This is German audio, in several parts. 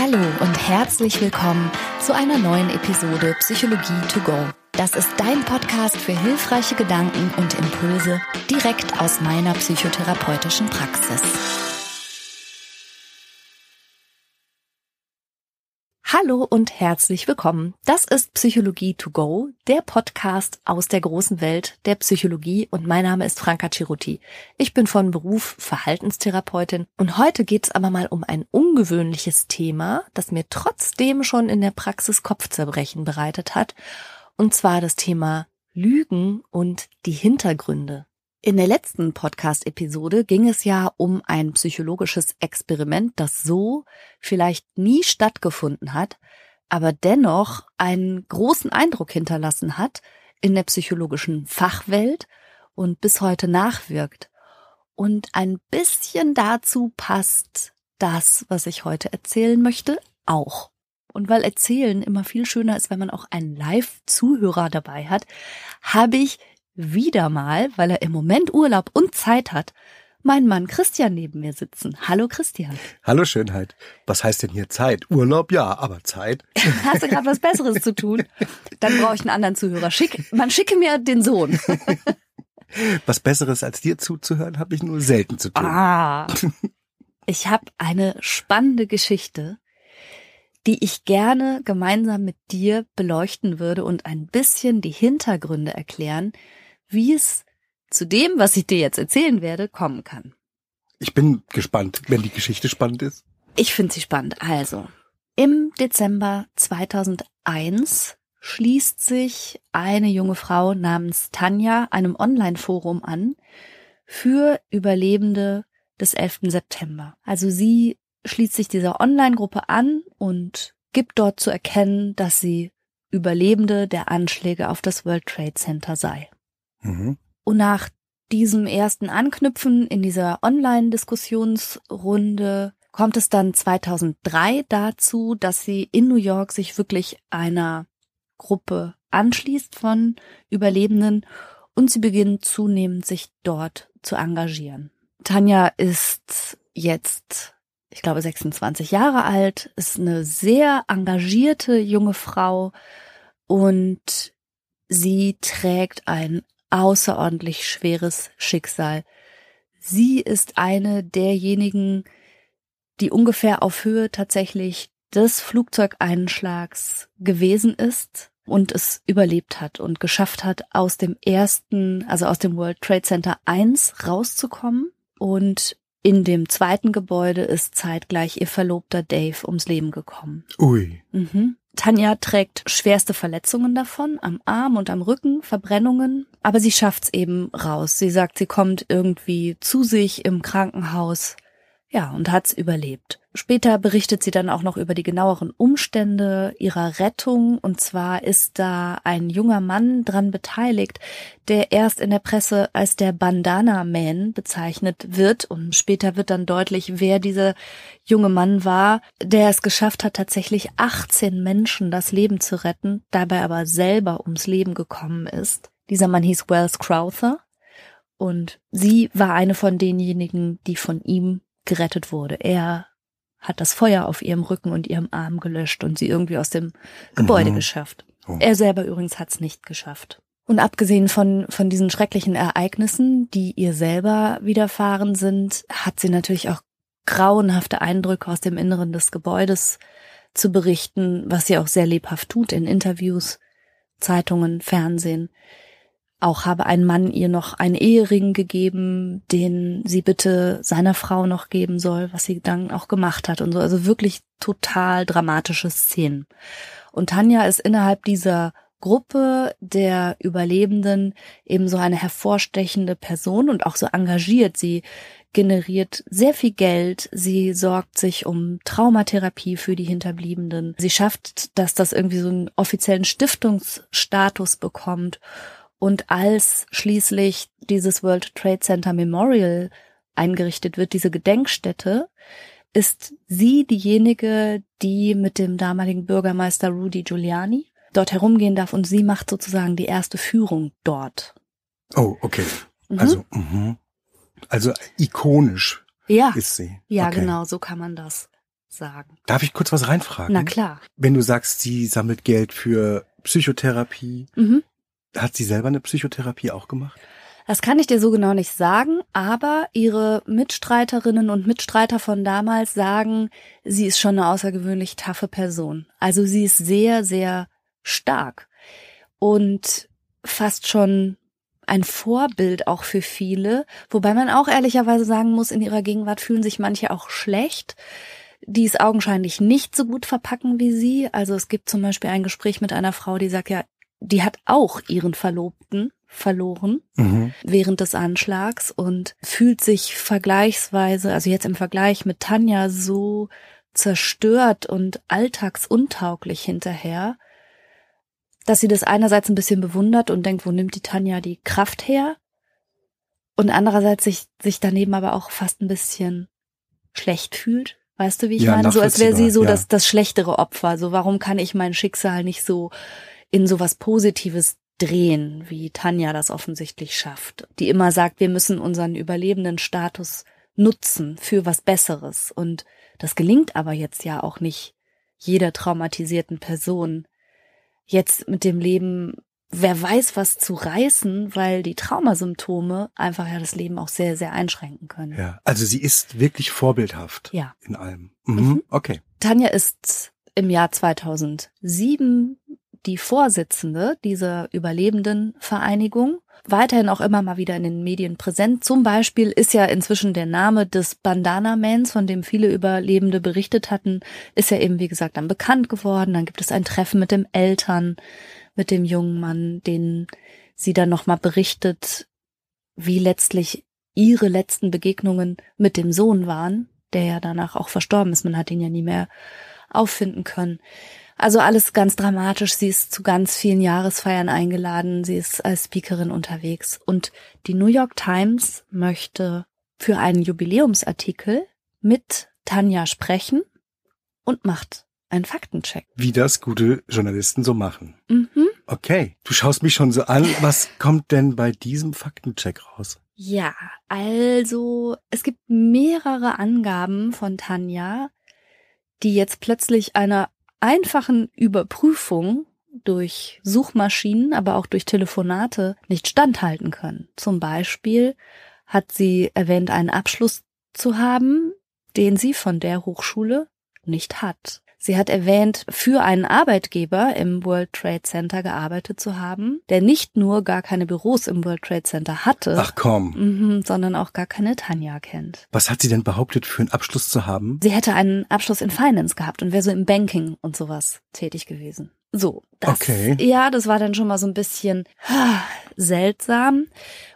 Hallo und herzlich willkommen zu einer neuen Episode Psychologie to go. Das ist dein Podcast für hilfreiche Gedanken und Impulse direkt aus meiner psychotherapeutischen Praxis. Hallo und herzlich willkommen. Das ist Psychologie to go, der Podcast aus der großen Welt der Psychologie und mein Name ist Franka Ciruti. Ich bin von Beruf Verhaltenstherapeutin und heute geht es aber mal um ein ungewöhnliches Thema, das mir trotzdem schon in der Praxis Kopfzerbrechen bereitet hat, und zwar das Thema Lügen und die Hintergründe in der letzten Podcast-Episode ging es ja um ein psychologisches Experiment, das so vielleicht nie stattgefunden hat, aber dennoch einen großen Eindruck hinterlassen hat in der psychologischen Fachwelt und bis heute nachwirkt. Und ein bisschen dazu passt das, was ich heute erzählen möchte, auch. Und weil Erzählen immer viel schöner ist, wenn man auch einen Live-Zuhörer dabei hat, habe ich wieder mal, weil er im Moment Urlaub und Zeit hat, mein Mann Christian neben mir sitzen. Hallo Christian. Hallo Schönheit. Was heißt denn hier Zeit? Urlaub ja, aber Zeit. Hast du gerade was Besseres zu tun? Dann brauche ich einen anderen Zuhörer. Schick, man schicke mir den Sohn. Was Besseres als dir zuzuhören, habe ich nur selten zu tun. Ah. Ich habe eine spannende Geschichte, die ich gerne gemeinsam mit dir beleuchten würde und ein bisschen die Hintergründe erklären, wie es zu dem, was ich dir jetzt erzählen werde, kommen kann. Ich bin gespannt, wenn die Geschichte spannend ist. Ich finde sie spannend. Also, im Dezember 2001 schließt sich eine junge Frau namens Tanja einem Online-Forum an für Überlebende des 11. September. Also sie schließt sich dieser Online-Gruppe an und gibt dort zu erkennen, dass sie Überlebende der Anschläge auf das World Trade Center sei. Mhm. Und nach diesem ersten Anknüpfen in dieser Online-Diskussionsrunde kommt es dann 2003 dazu, dass sie in New York sich wirklich einer Gruppe anschließt von Überlebenden und sie beginnen zunehmend sich dort zu engagieren. Tanja ist jetzt, ich glaube, 26 Jahre alt, ist eine sehr engagierte junge Frau und sie trägt ein außerordentlich schweres Schicksal. Sie ist eine derjenigen, die ungefähr auf Höhe tatsächlich des Flugzeugeinschlags gewesen ist und es überlebt hat und geschafft hat, aus dem ersten, also aus dem World Trade Center 1 rauszukommen. Und in dem zweiten Gebäude ist zeitgleich ihr Verlobter Dave ums Leben gekommen. Ui. Mhm. Tanja trägt schwerste Verletzungen davon, am Arm und am Rücken, Verbrennungen, aber sie schafft's eben raus. Sie sagt, sie kommt irgendwie zu sich im Krankenhaus, ja, und hat's überlebt. Später berichtet sie dann auch noch über die genaueren Umstände ihrer Rettung. Und zwar ist da ein junger Mann dran beteiligt, der erst in der Presse als der Bandana Man bezeichnet wird. Und später wird dann deutlich, wer dieser junge Mann war, der es geschafft hat, tatsächlich 18 Menschen das Leben zu retten, dabei aber selber ums Leben gekommen ist. Dieser Mann hieß Wells Crowther. Und sie war eine von denjenigen, die von ihm gerettet wurde. Er hat das Feuer auf ihrem Rücken und ihrem Arm gelöscht und sie irgendwie aus dem Gebäude mhm. geschafft. Oh. Er selber übrigens hat es nicht geschafft. Und abgesehen von, von diesen schrecklichen Ereignissen, die ihr selber widerfahren sind, hat sie natürlich auch grauenhafte Eindrücke aus dem Inneren des Gebäudes zu berichten, was sie auch sehr lebhaft tut in Interviews, Zeitungen, Fernsehen. Auch habe ein Mann ihr noch einen Ehering gegeben, den sie bitte seiner Frau noch geben soll, was sie dann auch gemacht hat und so. Also wirklich total dramatische Szenen. Und Tanja ist innerhalb dieser Gruppe der Überlebenden eben so eine hervorstechende Person und auch so engagiert. Sie generiert sehr viel Geld. Sie sorgt sich um Traumatherapie für die Hinterbliebenen. Sie schafft, dass das irgendwie so einen offiziellen Stiftungsstatus bekommt und als schließlich dieses World Trade Center Memorial eingerichtet wird, diese Gedenkstätte, ist sie diejenige, die mit dem damaligen Bürgermeister Rudy Giuliani dort herumgehen darf und sie macht sozusagen die erste Führung dort. Oh, okay. Mhm. Also, mh. also ikonisch ja. ist sie. Ja, okay. genau, so kann man das sagen. Darf ich kurz was reinfragen? Na klar. Wenn du sagst, sie sammelt Geld für Psychotherapie, Mhm. Hat sie selber eine Psychotherapie auch gemacht? Das kann ich dir so genau nicht sagen, aber ihre Mitstreiterinnen und Mitstreiter von damals sagen, sie ist schon eine außergewöhnlich taffe Person. Also sie ist sehr, sehr stark und fast schon ein Vorbild auch für viele, wobei man auch ehrlicherweise sagen muss, in ihrer Gegenwart fühlen sich manche auch schlecht, die es augenscheinlich nicht so gut verpacken wie sie. Also es gibt zum Beispiel ein Gespräch mit einer Frau, die sagt ja, die hat auch ihren Verlobten verloren Mhm. während des Anschlags und fühlt sich vergleichsweise, also jetzt im Vergleich mit Tanja, so zerstört und alltagsuntauglich hinterher, dass sie das einerseits ein bisschen bewundert und denkt, wo nimmt die Tanja die Kraft her? Und andererseits sich, sich daneben aber auch fast ein bisschen schlecht fühlt. Weißt du, wie ich Ja, meine? So als wäre sie so ja. das, das schlechtere Opfer. So, warum kann ich mein Schicksal nicht so in sowas Positives drehen, wie Tanja das offensichtlich schafft, die immer sagt, wir müssen unseren überlebenden Status nutzen für was Besseres. Und das gelingt aber jetzt ja auch nicht jeder traumatisierten Person, jetzt mit dem Leben, wer weiß was zu reißen, weil die Traumasymptome einfach ja das Leben auch sehr, sehr einschränken können. Ja. Also sie ist wirklich vorbildhaft Ja. in allem. Mhm. Mhm. Okay. Tanja ist im Jahr 2007 die Vorsitzende dieser Überlebendenvereinigung. Weiterhin auch immer mal wieder in den Medien präsent. Zum Beispiel ist ja inzwischen der Name des Bandana Mans, von dem viele Überlebende berichtet hatten, ist ja eben, wie gesagt, dann bekannt geworden. Dann gibt es ein Treffen mit dem Eltern, mit dem jungen Mann, den sie dann nochmal berichtet, wie letztlich ihre letzten Begegnungen mit dem Sohn waren, der ja danach auch verstorben ist. Man hat ihn ja nie mehr auffinden können. Also alles ganz dramatisch. Sie ist zu ganz vielen Jahresfeiern eingeladen. Sie ist als Speakerin unterwegs. Und die New York Times möchte für einen Jubiläumsartikel mit Tanja sprechen und macht einen Faktencheck. Wie das gute Journalisten so machen. Mhm. Okay. Du schaust mich schon so an. Was kommt denn bei diesem Faktencheck raus? Ja, also es gibt mehrere Angaben von Tanja, die jetzt plötzlich einer einfachen Überprüfung durch Suchmaschinen, aber auch durch Telefonate nicht standhalten können. Zum Beispiel hat sie erwähnt, einen Abschluss zu haben, den sie von der Hochschule nicht hat. Sie hat erwähnt, für einen Arbeitgeber im World Trade Center gearbeitet zu haben, der nicht nur gar keine Büros im World Trade Center hatte, Ach komm. Mhm, sondern auch gar keine Tanja kennt. Was hat sie denn behauptet, für einen Abschluss zu haben? Sie hätte einen Abschluss in Finance gehabt und wäre so im Banking und sowas tätig gewesen. So, das, Okay. ja, das war dann schon mal so ein bisschen ah, seltsam.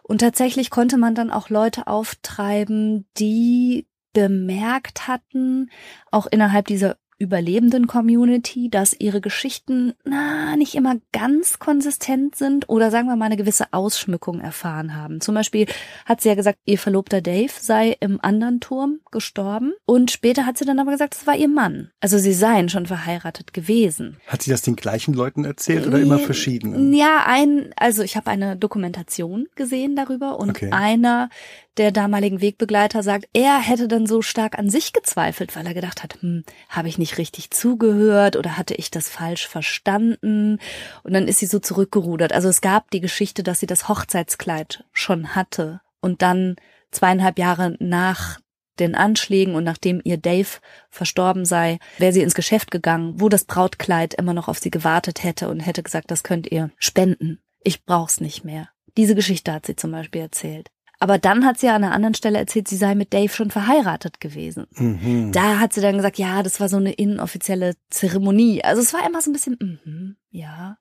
Und tatsächlich konnte man dann auch Leute auftreiben, die bemerkt hatten, auch innerhalb dieser überlebenden Community, dass ihre Geschichten na nicht immer ganz konsistent sind oder sagen wir mal eine gewisse Ausschmückung erfahren haben. Zum Beispiel hat sie ja gesagt, ihr Verlobter Dave sei im anderen Turm gestorben und später hat sie dann aber gesagt, es war ihr Mann. Also sie seien schon verheiratet gewesen. Hat sie das den gleichen Leuten erzählt oder immer verschiedenen? Ja, ein, also ich habe eine Dokumentation gesehen darüber und Okay. einer der damaligen Wegbegleiter sagt, er hätte dann so stark an sich gezweifelt, weil er gedacht hat, hm, habe ich nicht richtig zugehört oder hatte ich das falsch verstanden? Und dann ist sie so zurückgerudert. Also es gab die Geschichte, dass sie das Hochzeitskleid schon hatte und dann zweieinhalb Jahre nach den Anschlägen und nachdem ihr Dave verstorben sei, wäre sie ins Geschäft gegangen, wo das Brautkleid immer noch auf sie gewartet hätte und hätte gesagt, das könnt ihr spenden. Ich brauch's nicht mehr. Diese Geschichte hat sie zum Beispiel erzählt. Aber dann hat sie an einer anderen Stelle erzählt, sie sei mit Dave schon verheiratet gewesen. Mhm. Da hat sie dann gesagt, ja, das war so eine inoffizielle Zeremonie. Also es war immer so ein bisschen, mhm, ja,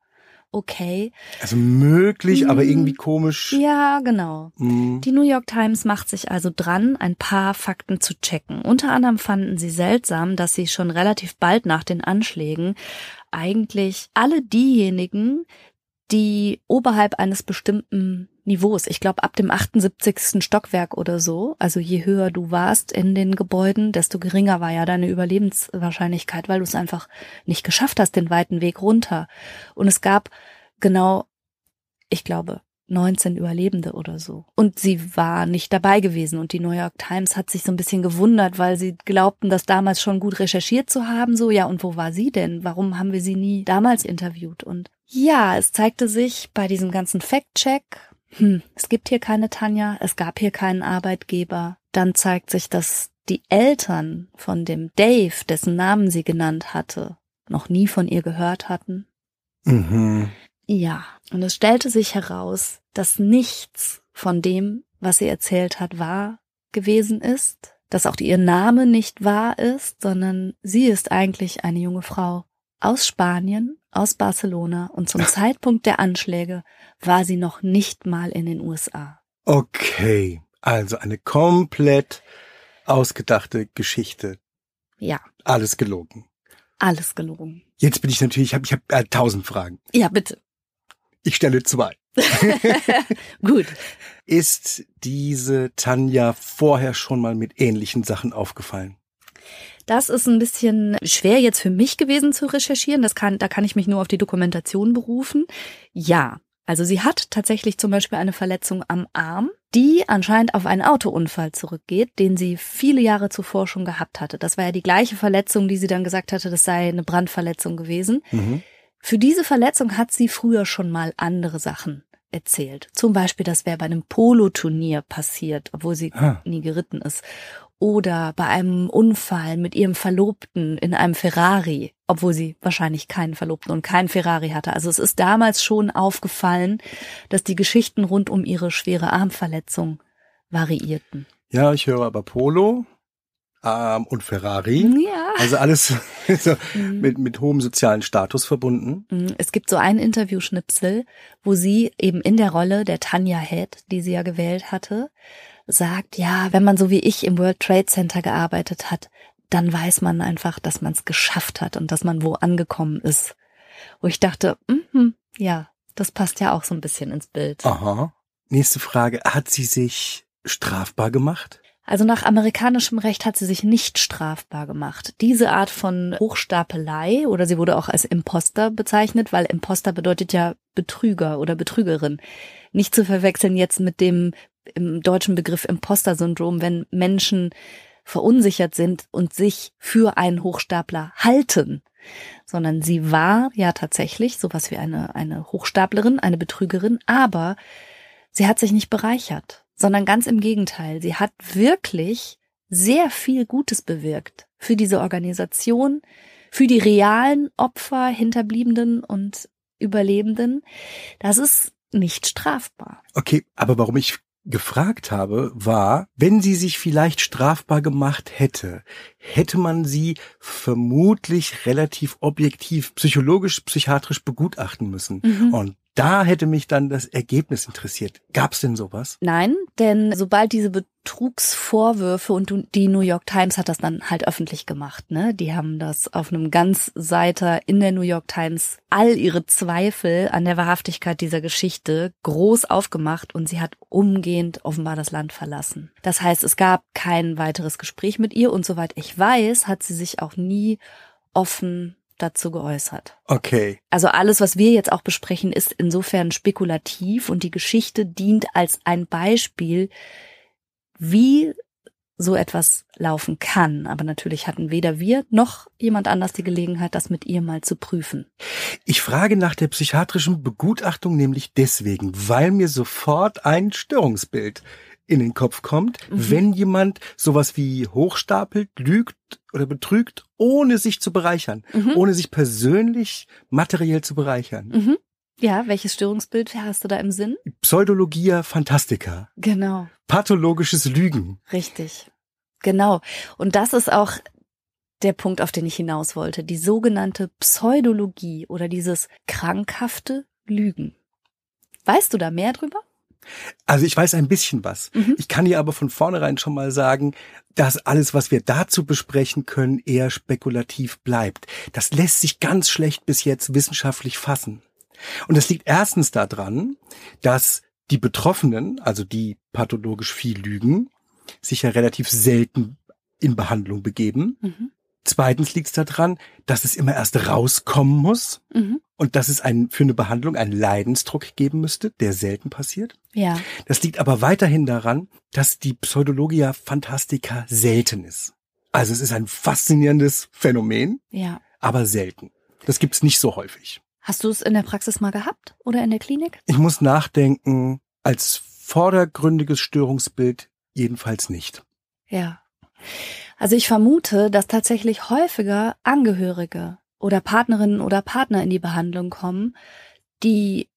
okay. Also möglich, aber Mhm. irgendwie komisch. Ja, genau. Mhm. Die New York Times macht sich also dran, ein paar Fakten zu checken. Unter anderem fanden sie seltsam, dass sie schon relativ bald nach den Anschlägen eigentlich alle diejenigen, die oberhalb eines bestimmten Niveaus, ich glaube ab dem 78. Stockwerk oder so, also je höher du warst in den Gebäuden, desto geringer war ja deine Überlebenswahrscheinlichkeit, weil du es einfach nicht geschafft hast, den weiten Weg runter. Und es gab genau, ich glaube, 19 Überlebende oder so. Und sie war nicht dabei gewesen. Und die New York Times hat sich so ein bisschen gewundert, weil sie glaubten, das damals schon gut recherchiert zu haben. So, ja, und wo war sie denn? Warum haben wir sie nie damals interviewt? Und ja, es zeigte sich bei diesem ganzen Fact-Check, hm, es gibt hier keine Tanja, es gab hier keinen Arbeitgeber. Dann zeigt sich, dass die Eltern von dem Dave, dessen Namen sie genannt hatte, noch nie von ihr gehört hatten. Mhm. Ja, und es stellte sich heraus, dass nichts von dem, was sie erzählt hat, wahr gewesen ist, dass auch ihr Name nicht wahr ist, sondern sie ist eigentlich eine junge Frau aus Spanien, aus Barcelona und zum Zeitpunkt der Anschläge war sie noch nicht mal in den USA. Okay, also eine komplett ausgedachte Geschichte. Ja, Alles gelogen. alles gelogen. Jetzt bin ich natürlich, ich habe ich hab, äh, tausend Fragen. Ja, bitte. Ich stelle zwei. Gut. Ist diese Tanja vorher schon mal mit ähnlichen Sachen aufgefallen? Das ist ein bisschen schwer jetzt für mich gewesen zu recherchieren. Das kann, da kann ich mich nur auf die Dokumentation berufen. Ja. Also sie hat tatsächlich zum Beispiel eine Verletzung am Arm, die anscheinend auf einen Autounfall zurückgeht, den sie viele Jahre zuvor schon gehabt hatte. Das war ja die gleiche Verletzung, die sie dann gesagt hatte, das sei eine Brandverletzung gewesen. Mhm. Für diese Verletzung hat sie früher schon mal andere Sachen erzählt. Zum Beispiel, das wäre bei einem Poloturnier passiert, obwohl sie Ah. nie geritten ist. Oder bei einem Unfall mit ihrem Verlobten in einem Ferrari, obwohl sie wahrscheinlich keinen Verlobten und keinen Ferrari hatte. Also es ist damals schon aufgefallen, dass die Geschichten rund um ihre schwere Armverletzung variierten. Ja, ich höre aber Polo ähm, und Ferrari. Ja. Also alles so Mhm. mit, mit hohem sozialen Status verbunden. Mm, Es gibt so einen Interviewschnipsel, wo sie eben in der Rolle der Tanja Head, die sie ja gewählt hatte, sagt, ja, wenn man so wie ich im World Trade Center gearbeitet hat, dann weiß man einfach, dass man es geschafft hat und dass man wo angekommen ist. Wo ich dachte, mhm, ja, das passt ja auch so ein bisschen ins Bild. Aha. Nächste Frage. Hat sie sich strafbar gemacht? Also nach amerikanischem Recht hat sie sich nicht strafbar gemacht. Diese Art von Hochstapelei oder sie wurde auch als Imposter bezeichnet, weil Imposter bedeutet ja Betrüger oder Betrügerin. Nicht zu verwechseln jetzt mit dem im deutschen Begriff Imposter-Syndrom, wenn Menschen verunsichert sind und sich für einen Hochstapler halten, sondern sie war ja tatsächlich sowas wie eine, eine Hochstaplerin, eine Betrügerin, aber sie hat sich nicht bereichert, sondern ganz im Gegenteil. Sie hat wirklich sehr viel Gutes bewirkt für diese Organisation, für die realen Opfer, Hinterbliebenen und Überlebenden. Das ist nicht strafbar. Okay, aber warum ich gefragt habe, war, wenn sie sich vielleicht strafbar gemacht hätte, hätte man sie vermutlich relativ objektiv, psychologisch, psychiatrisch begutachten müssen. Mhm. Und da hätte mich dann das Ergebnis interessiert. Gab's denn sowas? Nein, denn sobald diese Betrugsvorwürfe und die New York Times hat das dann halt öffentlich gemacht, ne? Die haben das auf einem Ganzseiter in der New York Times all ihre Zweifel an der Wahrhaftigkeit dieser Geschichte groß aufgemacht und sie hat umgehend offenbar das Land verlassen. Das heißt, es gab kein weiteres Gespräch mit ihr und soweit ich weiß, hat sie sich auch nie offen dazu geäußert. Okay. Also alles, was wir jetzt auch besprechen, ist insofern spekulativ und die Geschichte dient als ein Beispiel, wie so etwas laufen kann. Aber natürlich hatten weder wir noch jemand anders die Gelegenheit, das mit ihr mal zu prüfen. Ich frage nach der psychiatrischen Begutachtung nämlich deswegen, weil mir sofort ein Störungsbild in den Kopf kommt, Mhm. wenn jemand sowas wie hochstapelt, lügt oder betrügt, ohne sich zu bereichern, Mhm. ohne sich persönlich materiell zu bereichern. Mhm. Ja, welches Störungsbild hast du da im Sinn? Pseudologia Fantastica, Genau, pathologisches Lügen. richtig. Genau. Und das ist auch der Punkt, auf den ich hinaus wollte. Die sogenannte Pseudologie oder dieses krankhafte Lügen. Weißt du da mehr drüber? Also ich weiß ein bisschen was. Mhm. Ich kann dir aber von vornherein schon mal sagen, dass alles, was wir dazu besprechen können, eher spekulativ bleibt. Das lässt sich ganz schlecht bis jetzt wissenschaftlich fassen. Und das liegt erstens daran, dass die Betroffenen, also die pathologisch viel lügen, sich ja relativ selten in Behandlung begeben. Mhm. Zweitens liegt es daran, dass es immer erst rauskommen muss Mhm. und dass es einen, für eine Behandlung einen Leidensdruck geben müsste, der selten passiert. Ja. Das liegt aber weiterhin daran, dass die Pseudologia Fantastica selten ist. Also es ist ein faszinierendes Phänomen, Ja. aber selten. Das gibt's nicht so häufig. Hast du es in der Praxis mal gehabt oder in der Klinik? Ich muss nachdenken, als vordergründiges Störungsbild jedenfalls nicht. Ja. Also ich vermute, dass tatsächlich häufiger Angehörige oder Partnerinnen oder Partner in die Behandlung kommen, die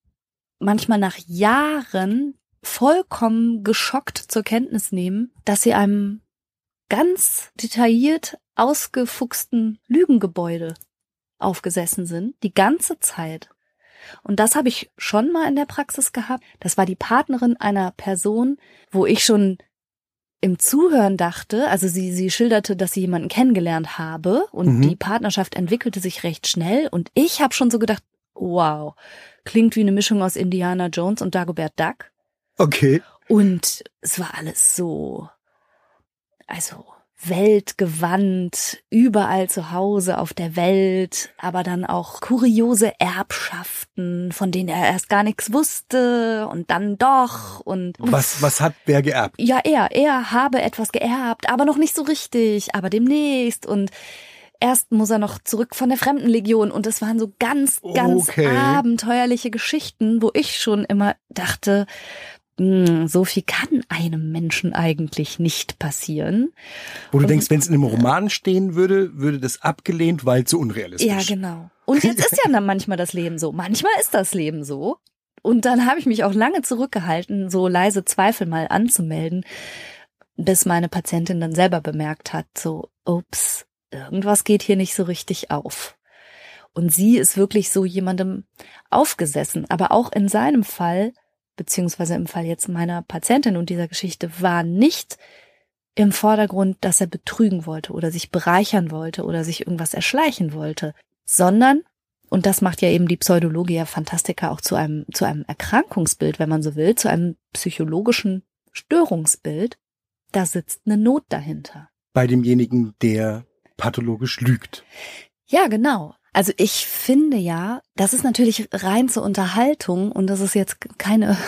manchmal nach Jahren vollkommen geschockt zur Kenntnis nehmen, dass sie einem ganz detailliert ausgefuchsten Lügengebäude aufgesessen sind, die ganze Zeit. Und das habe ich schon mal in der Praxis gehabt. Das war die Partnerin einer Person, wo ich schon im Zuhören dachte, also sie, sie schilderte, dass sie jemanden kennengelernt habe und Mhm. die Partnerschaft entwickelte sich recht schnell und ich habe schon so gedacht, wow, klingt wie eine Mischung aus Indiana Jones und Dagobert Duck Okay. und es war alles so, also weltgewandt, überall zu Hause auf der Welt, aber dann auch kuriose Erbschaften, von denen er erst gar nichts wusste und dann doch und Was, was hat wer geerbt? ja, er, er habe etwas geerbt, aber noch nicht so richtig, aber demnächst und erst muss er noch zurück von der Fremdenlegion und es waren so ganz, ganz Okay. abenteuerliche Geschichten, wo ich schon immer dachte, so viel kann einem Menschen eigentlich nicht passieren. Wo du Und- denkst, wenn es in einem Roman stehen würde, würde das abgelehnt, weil zu unrealistisch. Ja, genau. Und jetzt ist ja dann manchmal das Leben so. Manchmal ist das Leben so. Und dann habe ich mich auch lange zurückgehalten, so leise Zweifel mal anzumelden, bis meine Patientin dann selber bemerkt hat, so, ups, irgendwas geht hier nicht so richtig auf. Und sie ist wirklich so jemandem aufgesessen. Aber auch in seinem Fall, beziehungsweise im Fall jetzt meiner Patientin und dieser Geschichte, war nicht im Vordergrund, dass er betrügen wollte oder sich bereichern wollte oder sich irgendwas erschleichen wollte, sondern, und das macht ja eben die Pseudologia Fantastica auch zu einem, zu einem Erkrankungsbild, wenn man so will, zu einem psychologischen Störungsbild, da sitzt eine Not dahinter. Bei demjenigen, der pathologisch lügt. Ja, genau. Also ich finde ja, das ist natürlich rein zur Unterhaltung und das ist jetzt keine,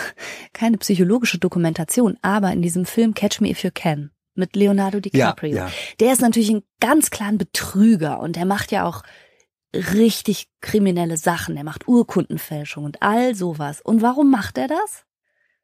keine psychologische Dokumentation, aber in diesem Film Catch Me If You Can mit Leonardo Ja, DiCaprio, ja. der ist natürlich ein ganz klar ein Betrüger und der macht ja auch richtig kriminelle Sachen. Der macht Urkundenfälschung und all sowas. Und warum macht er das?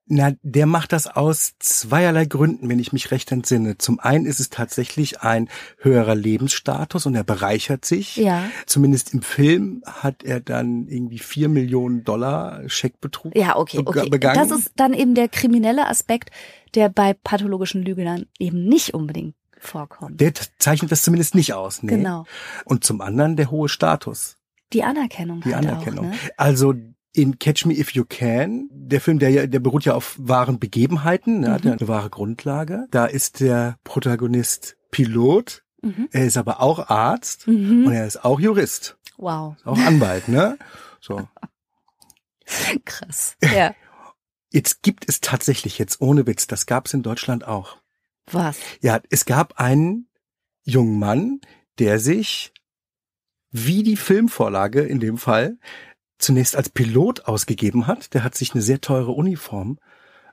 Na, der macht das aus zweierlei Gründen, wenn ich mich recht entsinne. Zum einen ist es tatsächlich ein höherer Lebensstatus und er bereichert sich. Ja. Zumindest im Film hat er dann irgendwie vier Millionen Dollar Scheckbetrug Ja, okay, okay. begangen. Das ist dann eben der kriminelle Aspekt, der bei pathologischen Lügnern eben nicht unbedingt vorkommt. der zeichnet das zumindest nicht aus. Nee. Genau. Und zum anderen der hohe Status, Die Anerkennung die halt Anerkennung. Auch, ne? Also in Catch Me If You Can, der Film, der ja, der beruht ja auf wahren Begebenheiten, ne, hat Mhm. ja eine wahre Grundlage. Da ist der Protagonist Pilot, Mhm. er ist aber auch Arzt Mhm. und er ist auch Jurist, Wow, auch Anwalt, ne? So. krass. Ja. Jetzt gibt es tatsächlich jetzt ohne Witz, das gab es in Deutschland auch. Was? Ja, es gab einen jungen Mann, der sich wie die Filmvorlage in dem Fall zunächst als Pilot ausgegeben hat. Der hat sich eine sehr teure Uniform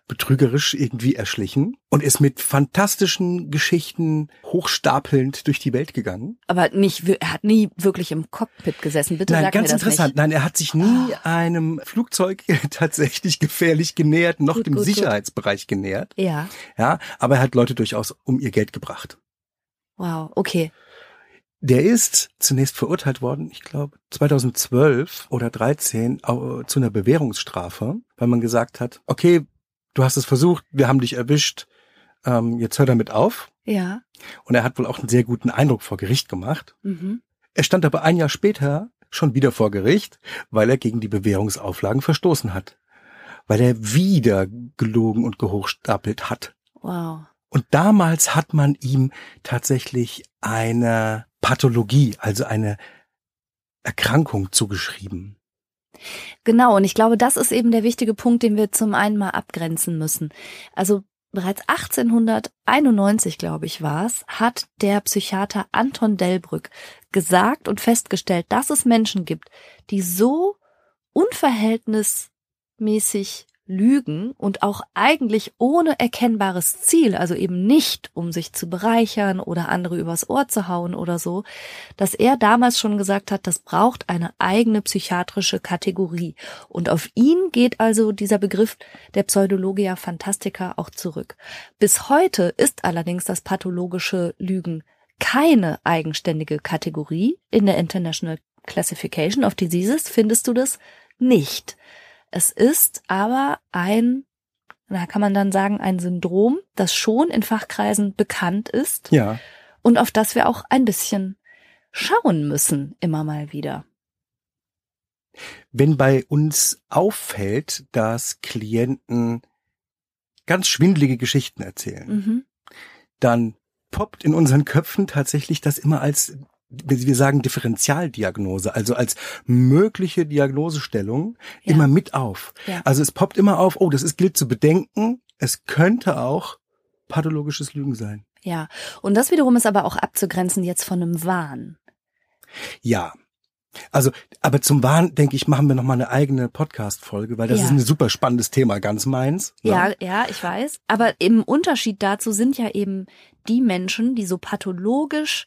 betrügerisch irgendwie erschlichen und ist mit fantastischen Geschichten hochstapelnd durch die Welt gegangen. Aber nicht, er hat nie wirklich im Cockpit gesessen. Bitte Nein, sag ganz mir das interessant. nicht. Nein, er hat sich nie einem Flugzeug tatsächlich gefährlich genähert, noch Gut, dem gut, gut. Sicherheitsbereich genähert. Ja, Ja, aber er hat Leute durchaus um ihr Geld gebracht. wow, okay. Der ist zunächst verurteilt worden, ich glaube 2012 oder 13 au- zu einer Bewährungsstrafe, weil man gesagt hat, okay, du hast es versucht, wir haben dich erwischt, ähm, jetzt hör damit auf. Ja. Und er hat wohl auch einen sehr guten Eindruck vor Gericht gemacht. Mhm. Er stand aber ein Jahr später schon wieder vor Gericht, weil er gegen die Bewährungsauflagen verstoßen hat. Weil er wieder gelogen und gehochstapelt hat. Wow. Und damals hat man ihm tatsächlich eine Pathologie, also eine Erkrankung zugeschrieben. Genau, und ich glaube, das ist eben der wichtige Punkt, den wir zum einen mal abgrenzen müssen. Also bereits 1891, glaube ich, war es, hat der Psychiater Anton Delbrück gesagt und festgestellt, dass es Menschen gibt, die so unverhältnismäßig lügen und auch eigentlich ohne erkennbares Ziel, also eben nicht, um sich zu bereichern oder andere übers Ohr zu hauen oder so, dass er damals schon gesagt hat, das braucht eine eigene psychiatrische Kategorie. Und auf ihn geht also dieser Begriff der Pseudologia Fantastica auch zurück. Bis heute ist allerdings das pathologische Lügen keine eigenständige Kategorie in der International Classification of Diseases findest du das nicht. Es ist aber ein, da kann man dann sagen, ein Syndrom, das schon in Fachkreisen bekannt ist. Ja. Und auf das wir auch ein bisschen schauen müssen, immer mal wieder. Wenn bei uns auffällt, dass Klienten ganz schwindelige Geschichten erzählen, Mhm. dann poppt in unseren Köpfen tatsächlich das immer als wir sagen Differentialdiagnose, also als mögliche Diagnosestellung Ja. immer mit auf. Ja. Also es poppt immer auf, oh, das ist gilt zu bedenken, es könnte auch pathologisches Lügen sein. Ja. Und das wiederum ist aber auch abzugrenzen jetzt von einem Wahn. Ja. Also, aber zum Wahn, denke ich, machen wir noch mal eine eigene Podcast-Folge, weil das Ja. ist ein super spannendes Thema, ganz meins. ne? Ja, ja, ich weiß. Aber im Unterschied dazu sind ja eben die Menschen, die so pathologisch,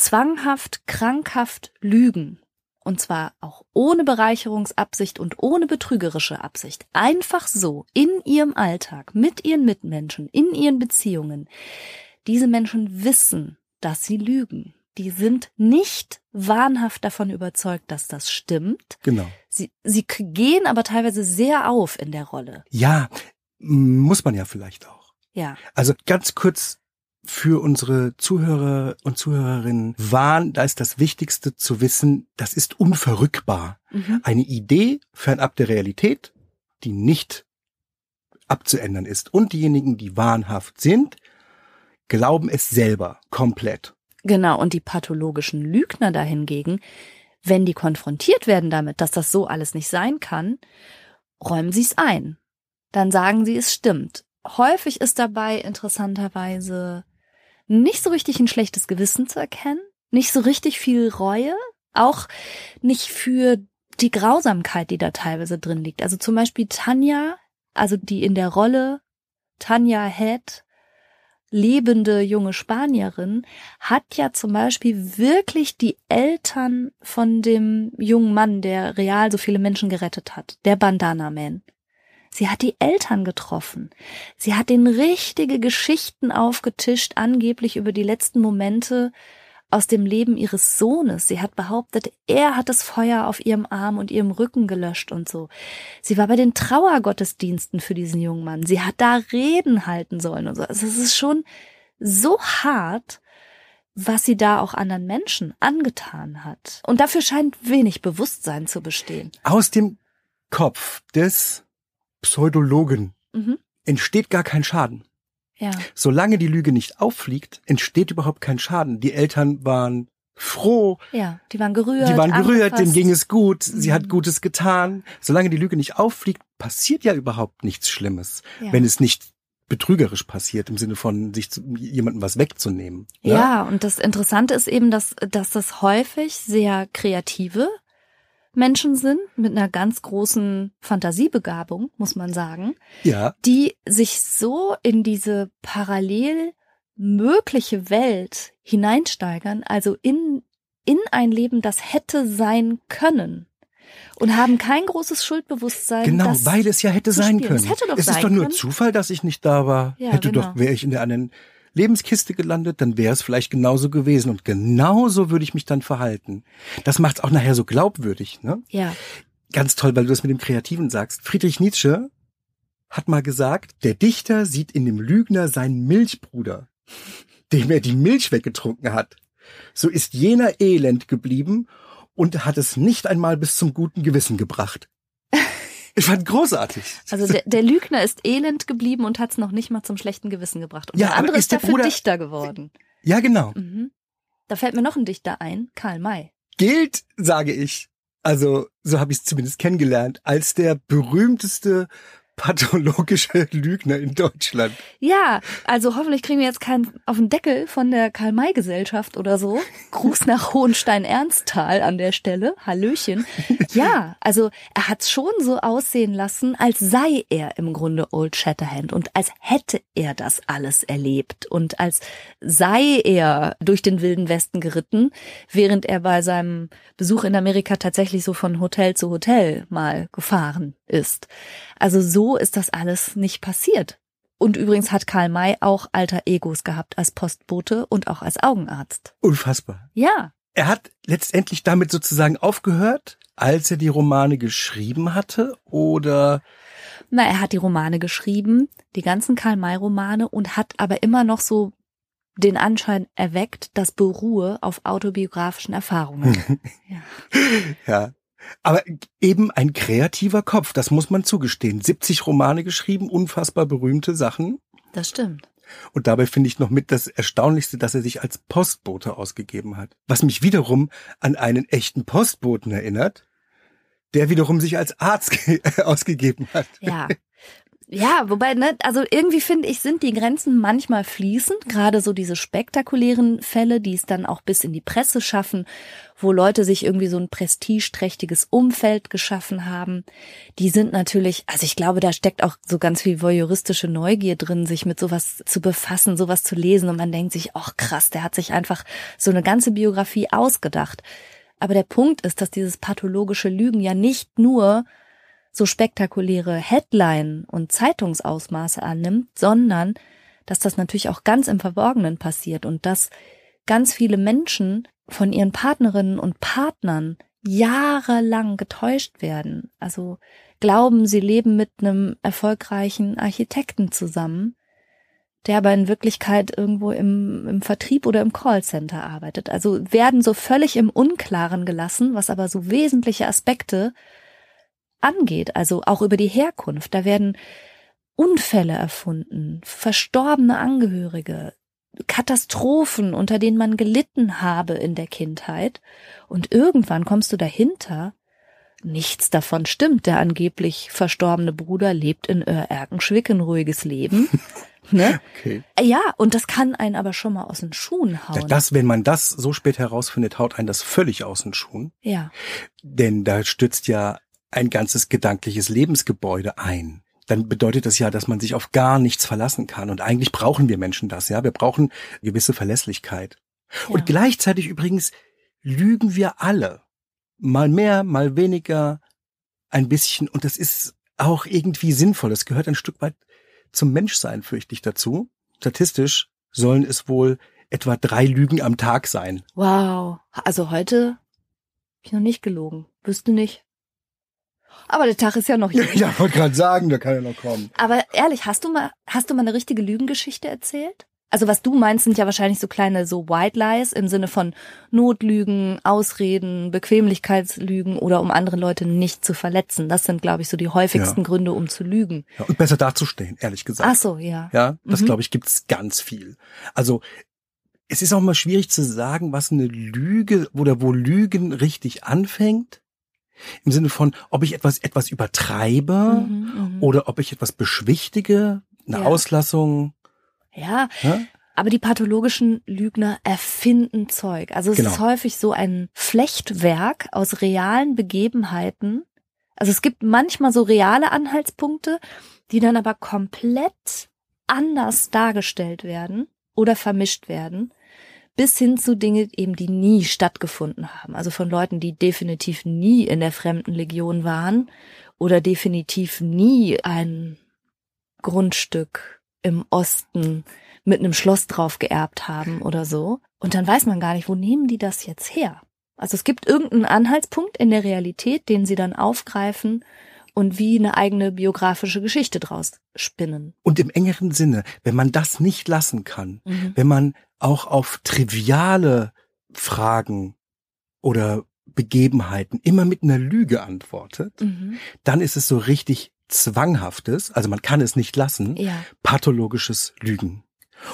zwanghaft, krankhaft lügen. Und zwar auch ohne Bereicherungsabsicht und ohne betrügerische Absicht. Einfach so, in ihrem Alltag, mit ihren Mitmenschen, in ihren Beziehungen. Diese Menschen wissen, dass sie lügen. Die sind nicht wahnhaft davon überzeugt, dass das stimmt. Genau. Sie, sie gehen aber teilweise sehr auf in der Rolle. Ja, muss man ja vielleicht auch. Ja. Also ganz kurz für unsere Zuhörer und Zuhörerinnen, Wahn, da ist das Wichtigste zu wissen, das ist unverrückbar. Mhm. Eine Idee fernab der Realität, die nicht abzuändern ist. Und diejenigen, die wahnhaft sind, glauben es selber komplett. Genau, und die pathologischen Lügner dahingegen, wenn die konfrontiert werden damit, dass das so alles nicht sein kann, räumen sie es ein. Dann sagen sie, es stimmt. Häufig ist dabei interessanterweise nicht so richtig ein schlechtes Gewissen zu erkennen, nicht so richtig viel Reue, auch nicht für die Grausamkeit, die da teilweise drin liegt. Also zum Beispiel Tanja, also die in der Rolle Tanja Head lebende junge Spanierin hat ja zum Beispiel wirklich die Eltern von dem jungen Mann, der real so viele Menschen gerettet hat, der Bandana Man. Sie hat die Eltern getroffen. Sie hat den richtige Geschichten aufgetischt, angeblich über die letzten Momente aus dem Leben ihres Sohnes. Sie hat behauptet, er hat das Feuer auf ihrem Arm und ihrem Rücken gelöscht und so. Sie war bei den Trauergottesdiensten für diesen jungen Mann. Sie hat da Reden halten sollen und so. Also es ist schon so hart, was sie da auch anderen Menschen angetan hat. Und dafür scheint wenig Bewusstsein zu bestehen. Aus dem Kopf des Pseudologen Mhm. entsteht gar kein Schaden. Ja. Solange die Lüge nicht auffliegt, entsteht überhaupt kein Schaden. Die Eltern waren froh, Ja, die waren gerührt. die waren gerührt, denen angefasst. ging es gut, sie Mhm. hat Gutes getan. Solange die Lüge nicht auffliegt, passiert ja überhaupt nichts Schlimmes, Ja. wenn es nicht betrügerisch passiert, im Sinne von sich zu, jemandem was wegzunehmen. ne? Ja, und das Interessante ist eben, dass, dass das häufig sehr kreative Menschen sind, mit einer ganz großen Fantasiebegabung, muss man sagen, Ja, die sich so in diese parallel mögliche Welt hineinsteigern, also in, in ein Leben, das hätte sein können. Und haben kein großes Schuldbewusstsein. genau, weil es ja hätte sein spielen. Es können. hätte doch es ist sein doch nur können. Zufall, dass ich nicht da war. Ja, hätte genau. doch, wäre ich in der anderen Lebenskiste gelandet, dann wäre es vielleicht genauso gewesen. Und genauso würde ich mich dann verhalten. Das macht es auch nachher so glaubwürdig, ne? Ja, ganz toll, weil du das mit dem Kreativen sagst. Friedrich Nietzsche hat mal gesagt, der Dichter sieht in dem Lügner seinen Milchbruder, dem er die Milch weggetrunken hat. So ist jener elend geblieben und hat es nicht einmal bis zum guten Gewissen gebracht. Ich fand großartig. also der, der Lügner ist elend geblieben und hat es noch nicht mal zum schlechten Gewissen gebracht. Und Ja, der andere ist ist der dafür Bruder- Dichter geworden. Ja, genau. Mhm. Da fällt mir noch ein Dichter ein, Karl May. Gilt, sage ich, also so habe ich es zumindest kennengelernt, als der berühmteste pathologische Lügner in Deutschland. Ja, also hoffentlich kriegen wir jetzt keinen auf den Deckel von der Karl-May-Gesellschaft oder so. Gruß nach Hohenstein-Ernsthal an der Stelle. Hallöchen. Ja, also er hat's schon so aussehen lassen, als sei er im Grunde Old Shatterhand und als hätte er das alles erlebt und als sei er durch den wilden Westen geritten, während er bei seinem Besuch in Amerika tatsächlich so von Hotel zu Hotel mal gefahren ist. Also so ist das alles nicht passiert. Und übrigens hat Karl May auch alter Egos gehabt als Postbote und auch als Augenarzt. Unfassbar. Ja. Er hat letztendlich damit sozusagen aufgehört, als er die Romane geschrieben hatte oder Na, er hat die Romane geschrieben, die ganzen Karl May Romane und hat aber immer noch so den Anschein erweckt, das beruhe auf autobiografischen Erfahrungen. ja. ja. Aber eben ein kreativer Kopf, das muss man zugestehen. 70 Romane geschrieben, unfassbar berühmte Sachen. Das stimmt. Und dabei finde ich noch mit das Erstaunlichste, dass er sich als Postbote ausgegeben hat. Was mich wiederum an einen echten Postboten erinnert, der wiederum sich als Arzt ausgegeben hat. Ja. Ja, wobei, ne, also irgendwie finde ich, sind die Grenzen manchmal fließend, gerade so diese spektakulären Fälle, die es dann auch bis in die Presse schaffen, wo Leute sich irgendwie so ein prestigeträchtiges Umfeld geschaffen haben. Die sind natürlich, also ich glaube, da steckt auch so ganz viel voyeuristische Neugier drin, sich mit sowas zu befassen, sowas zu lesen und man denkt sich, ach krass, der hat sich einfach so eine ganze Biografie ausgedacht. Aber der Punkt ist, dass dieses pathologische Lügen ja nicht nur so spektakuläre Headline und Zeitungsausmaße annimmt, sondern dass das natürlich auch ganz im Verborgenen passiert und dass ganz viele Menschen von ihren Partnerinnen und Partnern jahrelang getäuscht werden. Also glauben, sie leben mit einem erfolgreichen Architekten zusammen, der aber in Wirklichkeit irgendwo im, im Vertrieb oder im Callcenter arbeitet. Also werden so völlig im Unklaren gelassen, was aber so wesentliche Aspekte angeht, also auch über die Herkunft. Da werden Unfälle erfunden, verstorbene Angehörige, Katastrophen, unter denen man gelitten habe in der Kindheit. Und irgendwann kommst du dahinter, nichts davon stimmt. Der angeblich verstorbene Bruder lebt in Erkenschwick ein ruhiges Leben. Ne? Okay. Ja, und das kann einen aber schon mal aus den Schuhen hauen. Das, wenn man das so spät herausfindet, haut einen das völlig aus den Schuhen. Ja. Denn da stützt ja ein ganzes gedankliches Lebensgebäude ein. Dann bedeutet das ja, dass man sich auf gar nichts verlassen kann. Und eigentlich brauchen wir Menschen das, ja. Wir brauchen gewisse Verlässlichkeit. Ja. Und gleichzeitig übrigens lügen wir alle. Mal mehr, mal weniger, ein bisschen. Und das ist auch irgendwie sinnvoll. Das gehört ein Stück weit zum Menschsein, fürchte ich dazu. Statistisch sollen es wohl etwa drei Lügen am Tag sein. Wow. Also heute hab ich noch nicht gelogen. Wüsste nicht. Aber der Tag ist ja noch jung. Ja, wollte gerade sagen, da kann ja noch kommen. Aber ehrlich, hast du mal, hast du mal eine richtige Lügengeschichte erzählt? Also was du meinst, sind ja wahrscheinlich so kleine so White Lies im Sinne von Notlügen, Ausreden, Bequemlichkeitslügen oder um andere Leute nicht zu verletzen. Das sind, glaube ich, so die häufigsten Ja. Gründe, um zu lügen. Ja, und besser dazustehen, ehrlich gesagt. Ach so, ja. Ja, das Mhm. glaube ich gibt's ganz viel. Also es ist auch mal schwierig zu sagen, was eine Lüge oder wo Lügen richtig anfängt. Im Sinne von, ob ich etwas etwas übertreibe Mhm, mhm. oder ob ich etwas beschwichtige, eine Ja. Auslassung. Ja, Ja? aber die pathologischen Lügner erfinden Zeug. Also es ist Genau. häufig so ein Flechtwerk aus realen Begebenheiten. Also es gibt manchmal so reale Anhaltspunkte, die dann aber komplett anders dargestellt werden oder vermischt werden, bis hin zu Dinge eben, die nie stattgefunden haben. Also von Leuten, die definitiv nie in der fremden Legion waren oder definitiv nie ein Grundstück im Osten mit einem Schloss drauf geerbt haben oder so. Und dann weiß man gar nicht, wo nehmen die das jetzt her? Also es gibt irgendeinen Anhaltspunkt in der Realität, den sie dann aufgreifen und wie eine eigene biografische Geschichte draus spinnen. Und im engeren Sinne, wenn man das nicht lassen kann, Mhm. wenn man auch auf triviale Fragen oder Begebenheiten immer mit einer Lüge antwortet, Mhm. dann ist es so richtig zwanghaftes, also man kann es nicht lassen, Ja. pathologisches Lügen.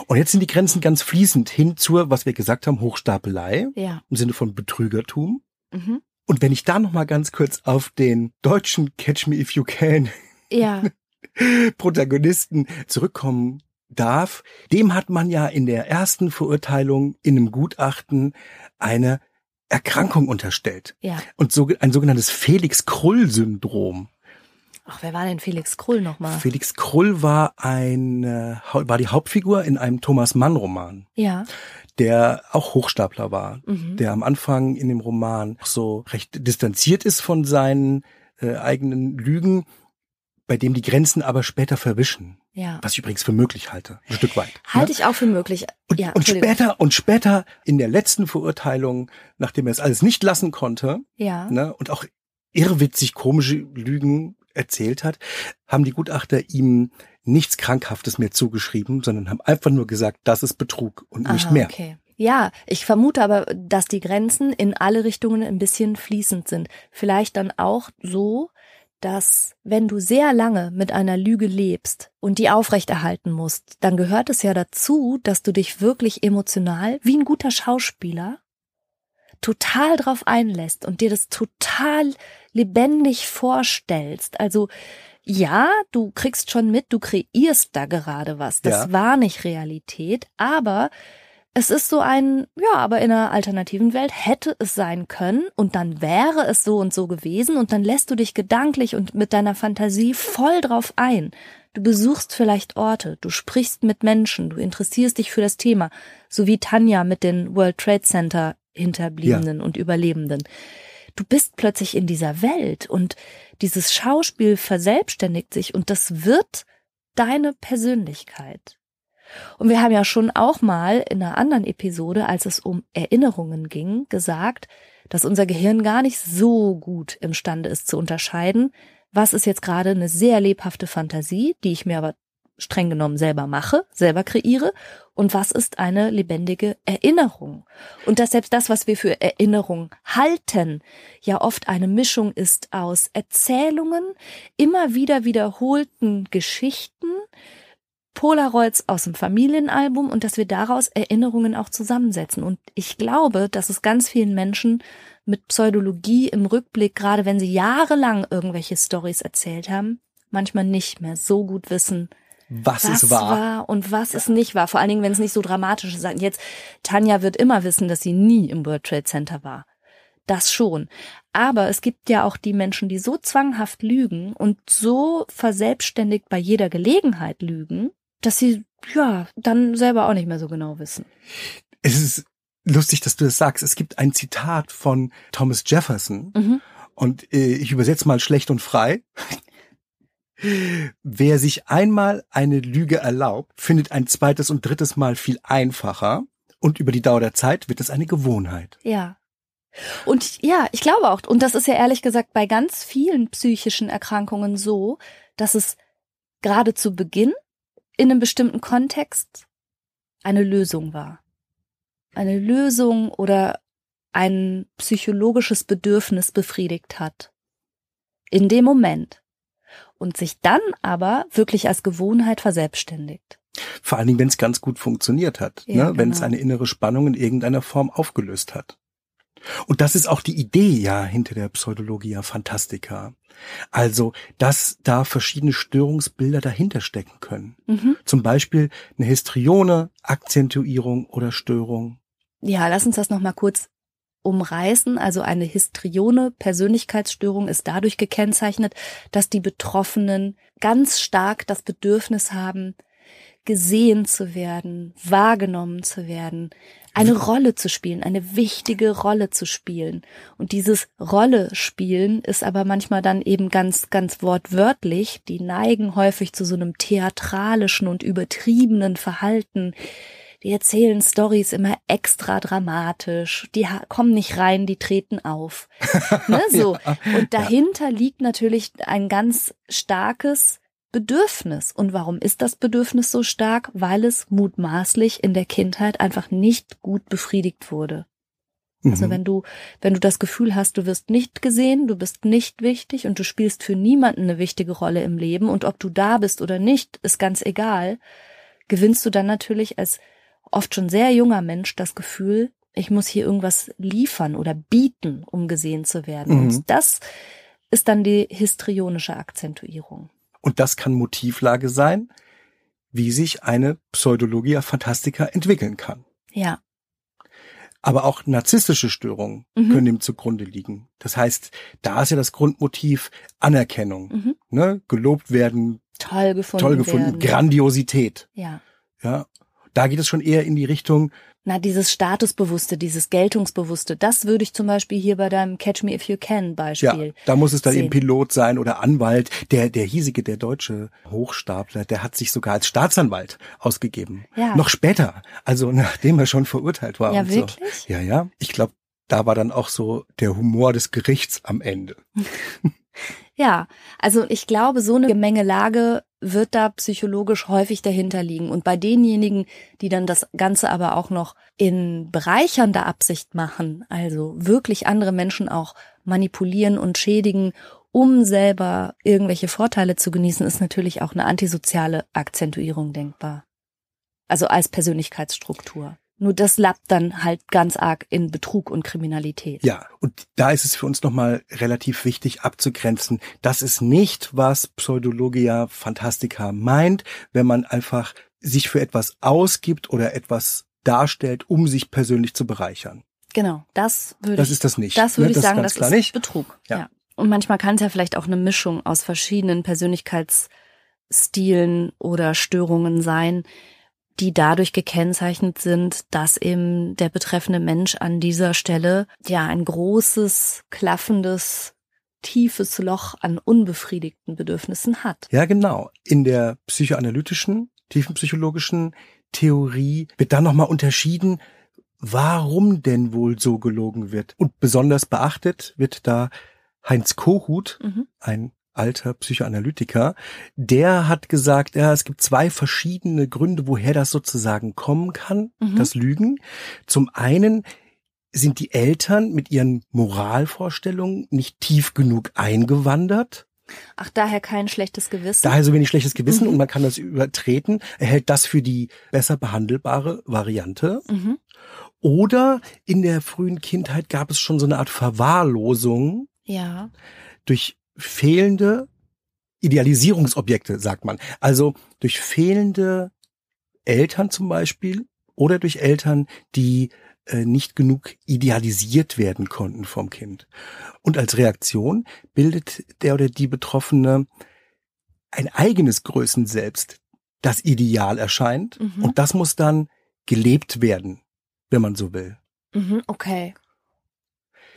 Und jetzt sind die Grenzen ganz fließend hin zur, was wir gesagt haben, Hochstapelei Ja. im Sinne von Betrügertum. Mhm. Und wenn ich da noch mal ganz kurz auf den deutschen Catch Me If You Can Ja. Protagonisten zurückkommen darf, dem hat man ja in der ersten Verurteilung in einem Gutachten eine Erkrankung unterstellt. Ja. Und so, ein sogenanntes Felix-Krull-Syndrom. Ach, wer war denn Felix Krull nochmal? Felix Krull war ein, war die Hauptfigur in einem Thomas Mann Roman. Ja. Der auch Hochstapler war, Mhm. der am Anfang in dem Roman so recht distanziert ist von seinen äh, eigenen Lügen, bei dem die Grenzen aber später verwischen. Ja. Was ich übrigens für möglich halte, ein Stück weit. Halte ne? ich auch für möglich. Und, ja, und später, und später in der letzten Verurteilung, nachdem er es alles nicht lassen konnte, Ja. ne, und auch irrwitzig komische Lügen erzählt hat, haben die Gutachter ihm nichts Krankhaftes mehr zugeschrieben, sondern haben einfach nur gesagt, das ist Betrug und nicht Aha, mehr. Okay. Ja, ich vermute aber, dass die Grenzen in alle Richtungen ein bisschen fließend sind. Vielleicht dann auch so, dass wenn du sehr lange mit einer Lüge lebst und die aufrechterhalten musst, dann gehört es ja dazu, dass du dich wirklich emotional, wie ein guter Schauspieler, total drauf einlässt und dir das total lebendig vorstellst. Also ja, du kriegst schon mit, du kreierst da gerade was. Das Ja. war nicht Realität, aber es ist so ein, ja, aber in einer alternativen Welt hätte es sein können und dann wäre es so und so gewesen und dann lässt du dich gedanklich und mit deiner Fantasie voll drauf ein. Du besuchst vielleicht Orte, du sprichst mit Menschen, du interessierst dich für das Thema, so wie Tanja mit den World Trade Center Hinterbliebenen und Überlebenden. Du bist plötzlich in dieser Welt und dieses Schauspiel verselbstständigt sich und das wird deine Persönlichkeit. Und wir haben ja schon auch mal in einer anderen Episode, als es um Erinnerungen ging, gesagt, dass unser Gehirn gar nicht so gut imstande ist zu unterscheiden, was ist jetzt gerade eine sehr lebhafte Fantasie, die ich mir aber streng genommen selber mache, selber kreiere, und was ist eine lebendige Erinnerung. Und dass selbst das, was wir für Erinnerung halten, ja oft eine Mischung ist aus Erzählungen, immer wieder wiederholten Geschichten, Polaroids aus dem Familienalbum und dass wir daraus Erinnerungen auch zusammensetzen. Und ich glaube, dass es ganz vielen Menschen mit Pseudologie im Rückblick, gerade wenn sie jahrelang irgendwelche Stories erzählt haben, manchmal nicht mehr so gut wissen, Was, was ist wahr? war und was es nicht war. Vor allen Dingen, wenn es nicht so dramatisch ist. Jetzt, Tanja wird immer wissen, dass sie nie im World Trade Center war. Das schon. Aber es gibt ja auch die Menschen, die so zwanghaft lügen und so verselbstständigt bei jeder Gelegenheit lügen, dass sie, ja, dann selber auch nicht mehr so genau wissen. Es ist lustig, dass du das sagst. Es gibt ein Zitat von Thomas Jefferson Mhm. und äh, ich übersetze mal schlecht und frei. Wer sich einmal eine Lüge erlaubt, findet ein zweites und drittes Mal viel einfacher und über die Dauer der Zeit wird es eine Gewohnheit. Ja. Und ja, ich glaube auch, und das ist ja ehrlich gesagt bei ganz vielen psychischen Erkrankungen so, dass es gerade zu Beginn in einem bestimmten Kontext eine Lösung war. Eine Lösung oder ein psychologisches Bedürfnis befriedigt hat. In dem Moment. Und sich dann aber wirklich als Gewohnheit verselbstständigt. Vor allen Dingen, wenn es ganz gut funktioniert hat, Ja, ne? wenn es genau. eine innere Spannung in irgendeiner Form aufgelöst hat. Und das ist auch die Idee ja hinter der Pseudologia Fantastica. Also, dass da verschiedene Störungsbilder dahinter stecken können. Mhm. Zum Beispiel eine Histrione, Akzentuierung oder Störung. Ja, lass uns das nochmal kurz umreißen. Also eine histrione Persönlichkeitsstörung ist dadurch gekennzeichnet, dass die Betroffenen ganz stark das Bedürfnis haben, gesehen zu werden, wahrgenommen zu werden, eine Rolle zu spielen, eine wichtige Rolle zu spielen. Und dieses Rolle spielen ist aber manchmal dann eben ganz, ganz wortwörtlich. Die neigen häufig zu so einem theatralischen und übertriebenen Verhalten. Die erzählen Stories immer extra dramatisch. Die kommen nicht rein, die treten auf. Ne, so. Und dahinter liegt natürlich ein ganz starkes Bedürfnis. Und warum ist das Bedürfnis so stark? Weil es mutmaßlich in der Kindheit einfach nicht gut befriedigt wurde. Also Mhm. wenn du, wenn du das Gefühl hast, du wirst nicht gesehen, du bist nicht wichtig und du spielst für niemanden eine wichtige Rolle im Leben und ob du da bist oder nicht, ist ganz egal, gewinnst du dann natürlich als oft schon sehr junger Mensch das Gefühl, ich muss hier irgendwas liefern oder bieten, um gesehen zu werden. Mhm. Und das ist dann die histrionische Akzentuierung. Und das kann Motivlage sein, wie sich eine Pseudologia Fantastica entwickeln kann. Ja. Aber auch narzisstische Störungen Mhm. können ihm zugrunde liegen. Das heißt, da ist ja das Grundmotiv Anerkennung, Mhm. ne? gelobt werden, Toll gefunden. toll gefunden, werden. Grandiosität. Ja. Ja, da geht es schon eher in die Richtung, Na, dieses Statusbewusste, dieses Geltungsbewusste, das würde ich zum Beispiel hier bei deinem Catch Me If You Can ja, Beispiel. da muss es dann sehen. eben Pilot sein oder Anwalt. Der, der hiesige, der deutsche Hochstapler, der hat sich sogar als Staatsanwalt ausgegeben. Ja. Noch später, also nachdem er schon verurteilt war. Ja, wirklich? So. Ja, ja. Ich glaube, da war dann auch so der Humor des Gerichts am Ende. Ja, also ich glaube, so eine Gemengelage wird da psychologisch häufig dahinter liegen. Und bei denjenigen, die dann das Ganze aber auch noch in bereichernder Absicht machen, also wirklich andere Menschen auch manipulieren und schädigen, um selber irgendwelche Vorteile zu genießen, ist natürlich auch eine antisoziale Akzentuierung denkbar. Also als Persönlichkeitsstruktur. Nur das lappt dann halt ganz arg in Betrug und Kriminalität. Ja, und da ist es für uns nochmal relativ wichtig abzugrenzen. Das ist nicht, was Pseudologia Fantastica meint, wenn man einfach sich für etwas ausgibt oder etwas darstellt, um sich persönlich zu bereichern. Genau, das würde Das ich, ist das nicht. Das ne? würde ich sagen, ganz das ist nicht. Betrug. Ja. Ja. Und manchmal kann es ja vielleicht auch eine Mischung aus verschiedenen Persönlichkeitsstilen oder Störungen sein, die dadurch gekennzeichnet sind, dass eben der betreffende Mensch an dieser Stelle ja ein großes, klaffendes, tiefes Loch an unbefriedigten Bedürfnissen hat. Ja, genau. In der psychoanalytischen, tiefenpsychologischen Theorie wird dann nochmal unterschieden, warum denn wohl so gelogen wird. Und besonders beachtet wird da Heinz Kohut, Mhm. ein alter Psychoanalytiker, der hat gesagt, ja, es gibt zwei verschiedene Gründe, woher das sozusagen kommen kann, Mhm. das Lügen. Zum einen sind die Eltern mit ihren Moralvorstellungen nicht tief genug eingewandert. Ach, daher kein schlechtes Gewissen. Daher so wenig schlechtes Gewissen Mhm. und man kann das übertreten. Er hält das für die besser behandelbare Variante. mhm. Oder in der frühen Kindheit gab es schon so eine Art Verwahrlosung Ja. durch fehlende Idealisierungsobjekte, sagt man. Also durch fehlende Eltern zum Beispiel oder durch Eltern, die äh, nicht genug idealisiert werden konnten vom Kind. Und als Reaktion bildet der oder die Betroffene ein eigenes Größenselbst, das ideal erscheint. Mhm. Und das muss dann gelebt werden, wenn man so will. Mhm. Okay.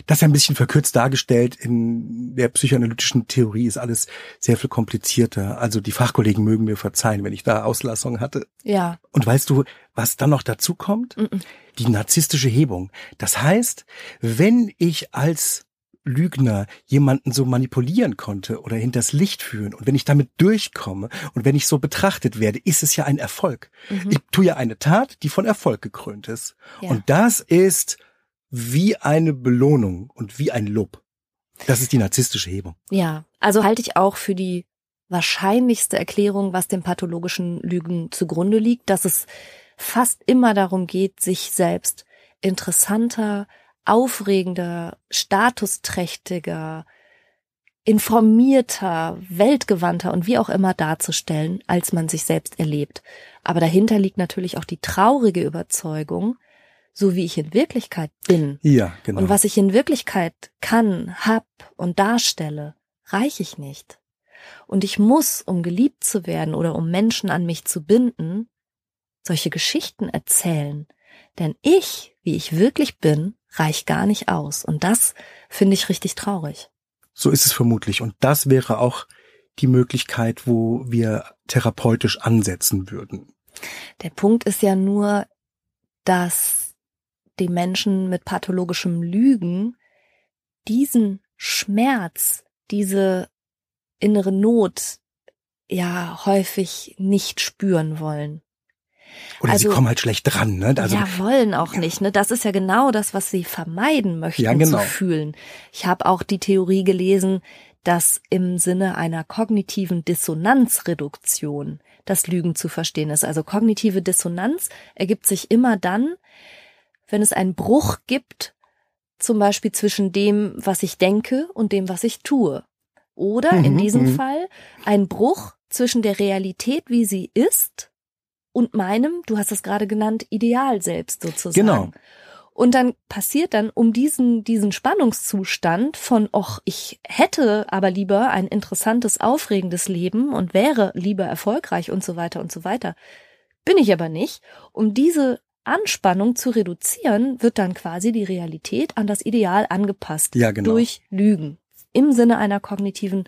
Das ist ein bisschen verkürzt dargestellt. In der psychoanalytischen Theorie ist alles sehr viel komplizierter. Also die Fachkollegen mögen mir verzeihen, wenn ich da Auslassungen hatte. Ja. Und weißt du, was dann noch dazu kommt? Mhm. Die narzisstische Hebung. Das heißt, wenn ich als Lügner jemanden so manipulieren konnte oder hinters Licht führen und wenn ich damit durchkomme und wenn ich so betrachtet werde, ist es ja ein Erfolg. Mhm. Ich tue ja eine Tat, die von Erfolg gekrönt ist. Ja. Und das ist wie eine Belohnung und wie ein Lob. Das ist die narzisstische Hebung. Ja, also halte ich auch für die wahrscheinlichste Erklärung, was dem pathologischen Lügen zugrunde liegt, dass es fast immer darum geht, sich selbst interessanter, aufregender, statusträchtiger, informierter, weltgewandter und wie auch immer darzustellen, als man sich selbst erlebt. Aber dahinter liegt natürlich auch die traurige Überzeugung, so wie ich in Wirklichkeit bin, Ja, genau. und was ich in Wirklichkeit kann, hab und darstelle, reich ich nicht. Und ich muss, um geliebt zu werden oder um Menschen an mich zu binden, solche Geschichten erzählen. Denn ich, wie ich wirklich bin, reich gar nicht aus. Und das finde ich richtig traurig. so ist es vermutlich. Und das wäre auch die Möglichkeit, wo wir therapeutisch ansetzen würden. Der Punkt ist ja nur, dass die Menschen mit pathologischem Lügen diesen Schmerz, diese innere Not ja häufig nicht spüren wollen. Oder sie Also- kommen halt schlecht dran. Ne? Also, ja, wollen auch nicht. Ne? Das ist ja genau das, was sie vermeiden möchten Ja, genau. zu fühlen. Ich habe auch die Theorie gelesen, dass im Sinne einer kognitiven Dissonanzreduktion das Lügen zu verstehen ist. Also kognitive Dissonanz ergibt sich immer dann, wenn es einen Bruch gibt, zum Beispiel zwischen dem, was ich denke und dem, was ich tue. Oder in Mhm, diesem mhm. Fall ein Bruch zwischen der Realität, wie sie ist, und meinem, du hast es gerade genannt, Ideal selbst sozusagen. Genau. Und dann passiert dann um diesen, diesen Spannungszustand von, och, ich hätte aber lieber ein interessantes, aufregendes Leben und wäre lieber erfolgreich und so weiter und so weiter. Bin ich aber nicht. Um diese Anspannung zu reduzieren, wird dann quasi die Realität an das Ideal angepasst. Ja, genau. Durch Lügen. Im Sinne einer kognitiven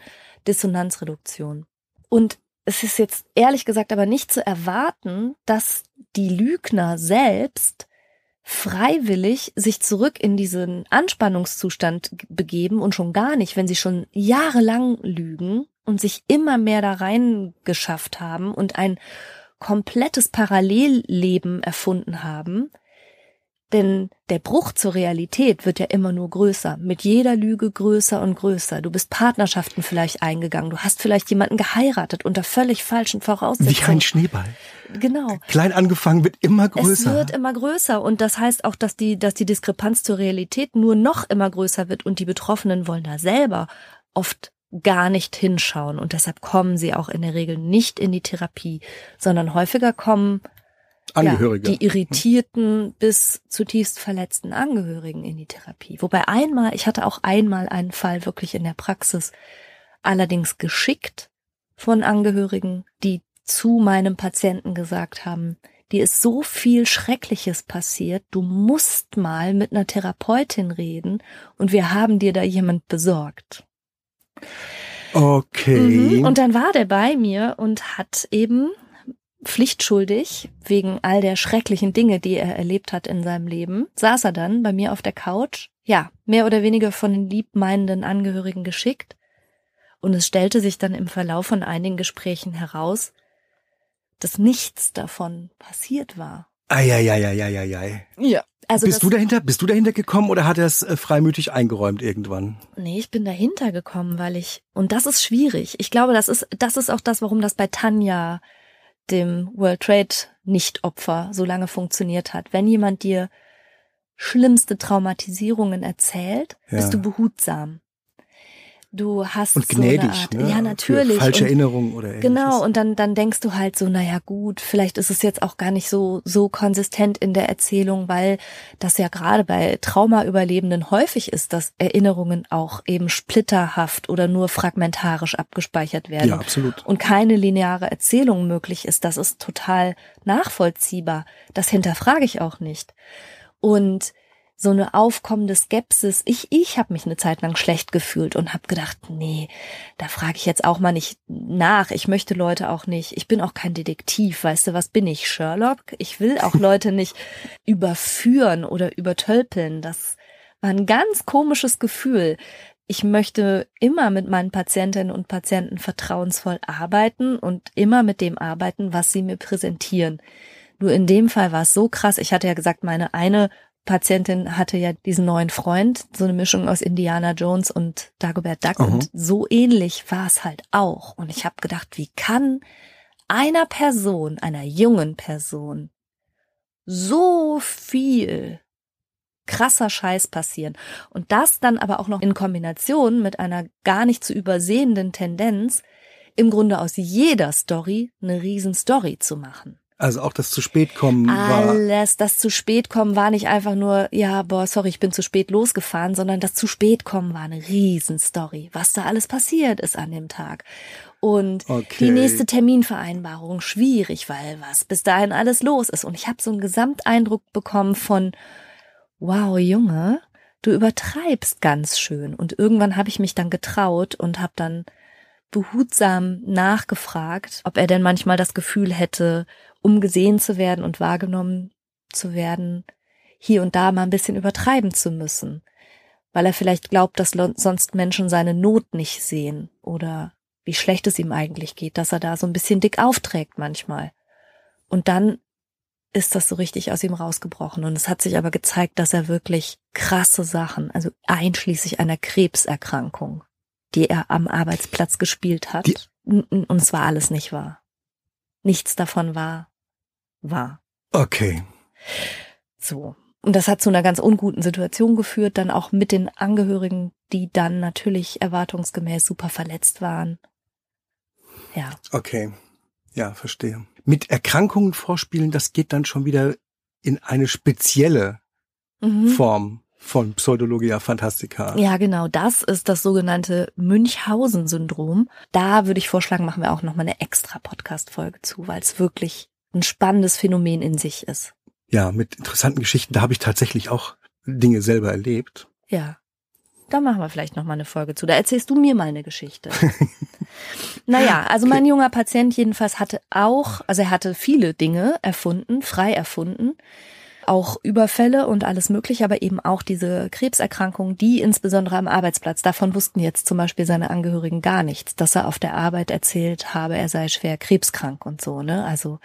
Dissonanzreduktion. Und es ist jetzt ehrlich gesagt aber nicht zu erwarten, dass die Lügner selbst freiwillig sich zurück in diesen Anspannungszustand begeben und schon gar nicht, wenn sie schon jahrelang lügen und sich immer mehr da rein geschafft haben und ein komplettes Parallelleben erfunden haben, denn der Bruch zur Realität wird ja immer nur größer, mit jeder Lüge größer und größer. Du bist Partnerschaften vielleicht eingegangen, du hast vielleicht jemanden geheiratet unter völlig falschen Voraussetzungen. Wie ein Schneeball. Genau. Klein angefangen wird immer größer. Es wird immer größer und das heißt auch, dass die, dass die Diskrepanz zur Realität nur noch immer größer wird und die Betroffenen wollen da selber oft gar nicht hinschauen und deshalb kommen sie auch in der Regel nicht in die Therapie, sondern häufiger kommen Angehörige. Ja, die irritierten bis zutiefst verletzten Angehörigen in die Therapie. Wobei einmal, ich hatte auch einmal einen Fall wirklich in der Praxis, allerdings geschickt von Angehörigen, die zu meinem Patienten gesagt haben, dir ist so viel Schreckliches passiert, du musst mal mit einer Therapeutin reden und wir haben dir da jemand besorgt. Okay. Mhm. Und dann war der bei mir und hat eben pflichtschuldig wegen all der schrecklichen Dinge, die er erlebt hat in seinem Leben, saß er dann bei mir auf der Couch, ja, mehr oder weniger von den liebmeinenden Angehörigen geschickt. Und es stellte sich dann im Verlauf von einigen Gesprächen heraus, dass nichts davon passiert war. Eieieiei. Ja. Also bist du dahinter? Bist du dahinter gekommen oder hat er es äh, freimütig eingeräumt irgendwann? Nee, ich bin dahinter gekommen, weil ich und das ist schwierig. Ich glaube, das ist das ist auch das, warum das bei Tanja dem World Trade Nicht-Opfer so lange funktioniert hat. Wenn jemand dir schlimmste Traumatisierungen erzählt, ja. bist du behutsam. Du hast und gnädig, so eine Art, ne? ja natürlich, Für falsche und, Erinnerungen oder ähnliches. genau. Und dann dann denkst du halt so, naja gut, vielleicht ist es jetzt auch gar nicht so so konsistent in der Erzählung, weil das ja gerade bei Traumaüberlebenden häufig ist, dass Erinnerungen auch eben splitterhaft oder nur fragmentarisch abgespeichert werden. Ja, absolut. Und keine lineare Erzählung möglich ist. Das ist total nachvollziehbar. Das hinterfrage ich auch nicht. Und so eine aufkommende Skepsis. Ich, ich habe mich eine Zeit lang schlecht gefühlt und habe gedacht, nee, da frage ich jetzt auch mal nicht nach. Ich möchte Leute auch nicht. Ich bin auch kein Detektiv. Weißt du, was bin ich? Sherlock? Ich will auch Leute nicht überführen oder übertölpeln. Das war ein ganz komisches Gefühl. Ich möchte immer mit meinen Patientinnen und Patienten vertrauensvoll arbeiten und immer mit dem arbeiten, was sie mir präsentieren. Nur in dem Fall war es so krass. Ich hatte ja gesagt, meine eine Patientin hatte ja diesen neuen Freund, so eine Mischung aus Indiana Jones und Dagobert Duck Mhm. und so ähnlich war es halt auch. Und ich habe gedacht, wie kann einer Person, einer jungen Person, so viel krasser Scheiß passieren und das dann aber auch noch in Kombination mit einer gar nicht zu übersehenden Tendenz, im Grunde aus jeder Story eine Riesenstory zu machen. Also auch das zu spät kommen war. Alles, das zu spät kommen war nicht einfach nur, ja, boah, sorry, ich bin zu spät losgefahren, sondern das zu spät kommen war eine Riesenstory, was da alles passiert ist an dem Tag. Und Okay. die nächste Terminvereinbarung schwierig, weil was bis dahin alles los ist. Und ich habe so einen Gesamteindruck bekommen von, wow, Junge, du übertreibst ganz schön. Und irgendwann habe ich mich dann getraut und habe dann behutsam nachgefragt, ob er denn manchmal das Gefühl hätte, um gesehen zu werden und wahrgenommen zu werden, hier und da mal ein bisschen übertreiben zu müssen, weil er vielleicht glaubt, dass sonst Menschen seine Not nicht sehen oder wie schlecht es ihm eigentlich geht, dass er da so ein bisschen dick aufträgt manchmal. Und dann ist das so richtig aus ihm rausgebrochen. Und es hat sich aber gezeigt, dass er wirklich krasse Sachen, also einschließlich einer Krebserkrankung, die er am Arbeitsplatz gespielt hat. Die- Und es war alles nicht wahr. Nichts davon war wahr. Okay. So. Und das hat zu einer ganz unguten Situation geführt, dann auch mit den Angehörigen, die dann natürlich erwartungsgemäß super verletzt waren. Ja. Okay. Ja, verstehe. Mit Erkrankungen vorspielen, das geht dann schon wieder in eine spezielle Mhm. Form von Pseudologia Fantastica. Ja, genau. Das ist das sogenannte Münchhausen-Syndrom. Da würde ich vorschlagen, machen wir auch nochmal eine extra Podcast-Folge zu, weil es wirklich ein spannendes Phänomen in sich ist. Ja, mit interessanten Geschichten. Da habe ich tatsächlich auch Dinge selber erlebt. Ja. Da machen wir vielleicht nochmal eine Folge zu. Da erzählst du mir mal eine Geschichte. naja, also mein junger Patient jedenfalls hatte auch, also er hatte viele Dinge erfunden, frei erfunden. Auch Überfälle und alles mögliche, aber eben auch diese Krebserkrankung, die insbesondere am Arbeitsplatz, davon wussten jetzt zum Beispiel seine Angehörigen gar nichts, dass er auf der Arbeit erzählt habe, er sei schwer krebskrank und so, ne? Also,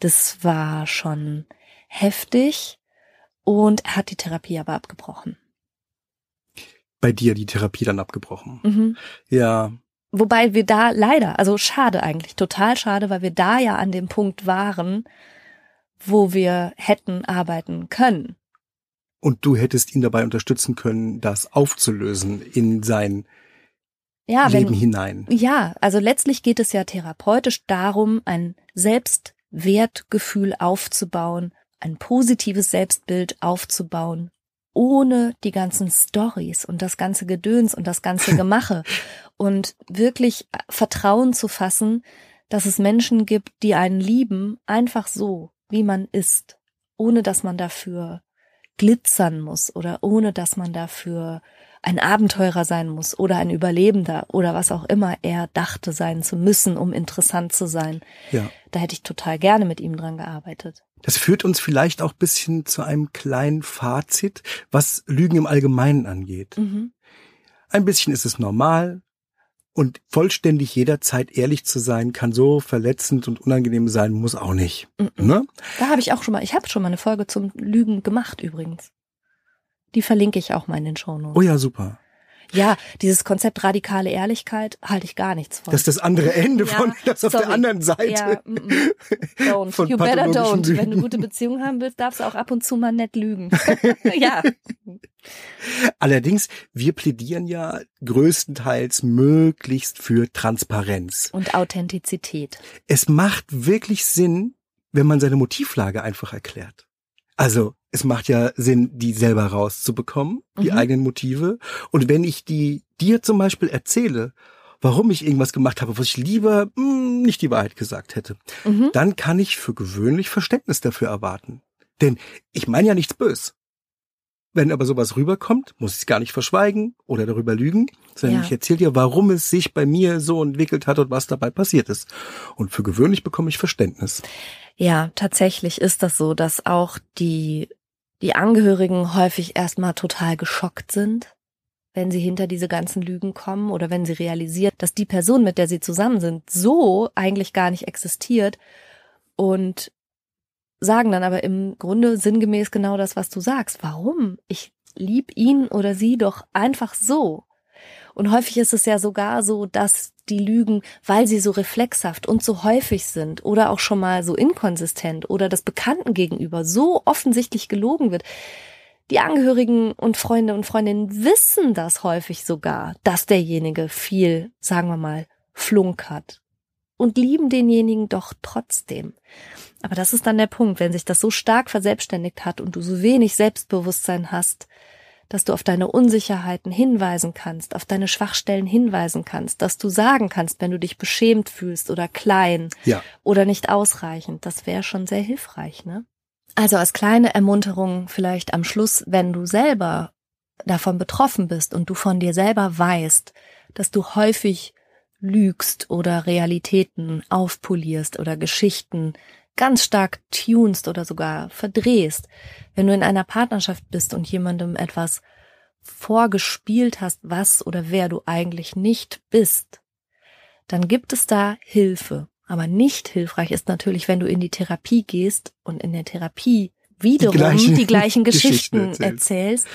das war schon heftig und er hat die Therapie aber abgebrochen. Bei dir die Therapie dann abgebrochen. Mhm. Ja, Wobei wir da leider, also schade eigentlich, total schade, weil wir da ja an dem Punkt waren, wo wir hätten arbeiten können. und du hättest ihn dabei unterstützen können, das aufzulösen in sein Ja, Leben wenn, hinein. ja, also letztlich geht es ja therapeutisch darum, ein Selbstwertgefühl aufzubauen, ein positives Selbstbild aufzubauen, ohne die ganzen Stories und das ganze Gedöns und das ganze Gemache und wirklich Vertrauen zu fassen, dass es Menschen gibt, die einen lieben, einfach so, wie man ist, ohne dass man dafür glitzern muss oder ohne dass man dafür ein Abenteurer sein muss oder ein Überlebender oder was auch immer er dachte sein zu müssen, um interessant zu sein. Ja. Da hätte ich total gerne mit ihm dran gearbeitet. Das führt uns vielleicht auch bisschen zu einem kleinen Fazit, was Lügen im Allgemeinen angeht. Mhm. Ein bisschen ist es normal und vollständig jederzeit ehrlich zu sein, kann so verletzend und unangenehm sein, muss auch nicht. Ne? Da habe ich auch schon mal, ich habe schon mal eine Folge zum Lügen gemacht übrigens. Die verlinke ich auch mal in den Shownotes. Oh ja, super. Ja, dieses Konzept radikale Ehrlichkeit halte ich gar nichts von. Das ist das andere Ende Ja, von das auf sorry. der anderen Seite. Ja, mm, mm. don't. Von you better don't. Lügen. Wenn du gute Beziehungen haben willst, darfst du auch ab und zu mal nett lügen. ja. Allerdings, wir plädieren ja größtenteils möglichst für Transparenz. Und Authentizität. Es macht wirklich Sinn, wenn man seine Motivlage einfach erklärt. Also, es macht ja Sinn, die selber rauszubekommen, die Mhm. eigenen Motive. Und wenn ich die dir zum Beispiel erzähle, warum ich irgendwas gemacht habe, was ich lieber mh, nicht die Wahrheit gesagt hätte, Mhm. dann kann ich für gewöhnlich Verständnis dafür erwarten. Denn ich meine ja nichts bös. Wenn aber sowas rüberkommt, muss ich es gar nicht verschweigen oder darüber lügen, sondern Ja. ich erzähle dir, warum es sich bei mir so entwickelt hat und was dabei passiert ist. Und für gewöhnlich bekomme ich Verständnis. Ja, tatsächlich ist das so, dass auch die, die Angehörigen häufig erstmal total geschockt sind, wenn sie hinter diese ganzen Lügen kommen oder wenn sie realisieren, dass die Person, mit der sie zusammen sind, so eigentlich gar nicht existiert und sagen dann aber im Grunde sinngemäß genau das, was du sagst. Warum? Ich lieb ihn oder sie doch einfach so. Und häufig ist es ja sogar so, dass die Lügen, weil sie so reflexhaft und so häufig sind oder auch schon mal so inkonsistent oder das Bekannten gegenüber so offensichtlich gelogen wird, die Angehörigen und Freunde und Freundinnen wissen das häufig sogar, dass derjenige viel, sagen wir mal, Flunk hat und lieben denjenigen doch trotzdem. Aber das ist dann der Punkt, wenn sich das so stark verselbstständigt hat und du so wenig Selbstbewusstsein hast, dass du auf deine Unsicherheiten hinweisen kannst, auf deine Schwachstellen hinweisen kannst, dass du sagen kannst, wenn du dich beschämt fühlst oder klein Ja. oder nicht ausreichend. Das wäre schon sehr hilfreich, ne? Also als kleine Ermunterung vielleicht am Schluss, wenn du selber davon betroffen bist und du von dir selber weißt, dass du häufig lügst oder Realitäten aufpolierst oder Geschichten ganz stark tunst oder sogar verdrehst, wenn du in einer Partnerschaft bist und jemandem etwas vorgespielt hast, was oder wer du eigentlich nicht bist, dann gibt es da Hilfe. Aber nicht hilfreich ist natürlich, wenn du in die Therapie gehst und in der Therapie wiederum die gleichen gleichen, Geschichten Geschichten erzählst. erzählst.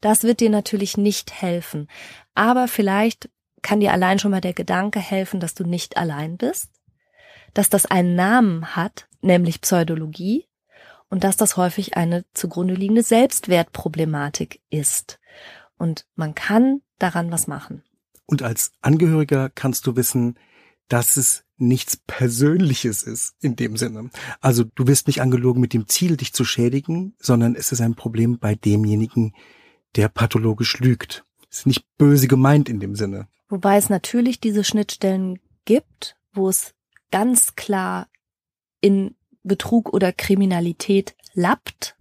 Das wird dir natürlich nicht helfen. Aber vielleicht kann dir allein schon mal der Gedanke helfen, dass du nicht allein bist, dass das einen Namen hat, nämlich Pseudologie, und dass das häufig eine zugrunde liegende Selbstwertproblematik ist. Und man kann daran was machen. Und als Angehöriger kannst du wissen, dass es nichts Persönliches ist in dem Sinne. Also du wirst nicht angelogen mit dem Ziel, dich zu schädigen, sondern es ist ein Problem bei demjenigen, der pathologisch lügt. Ist nicht böse gemeint in dem Sinne. Wobei es natürlich diese Schnittstellen gibt, wo es ganz klar in Betrug oder Kriminalität lappt.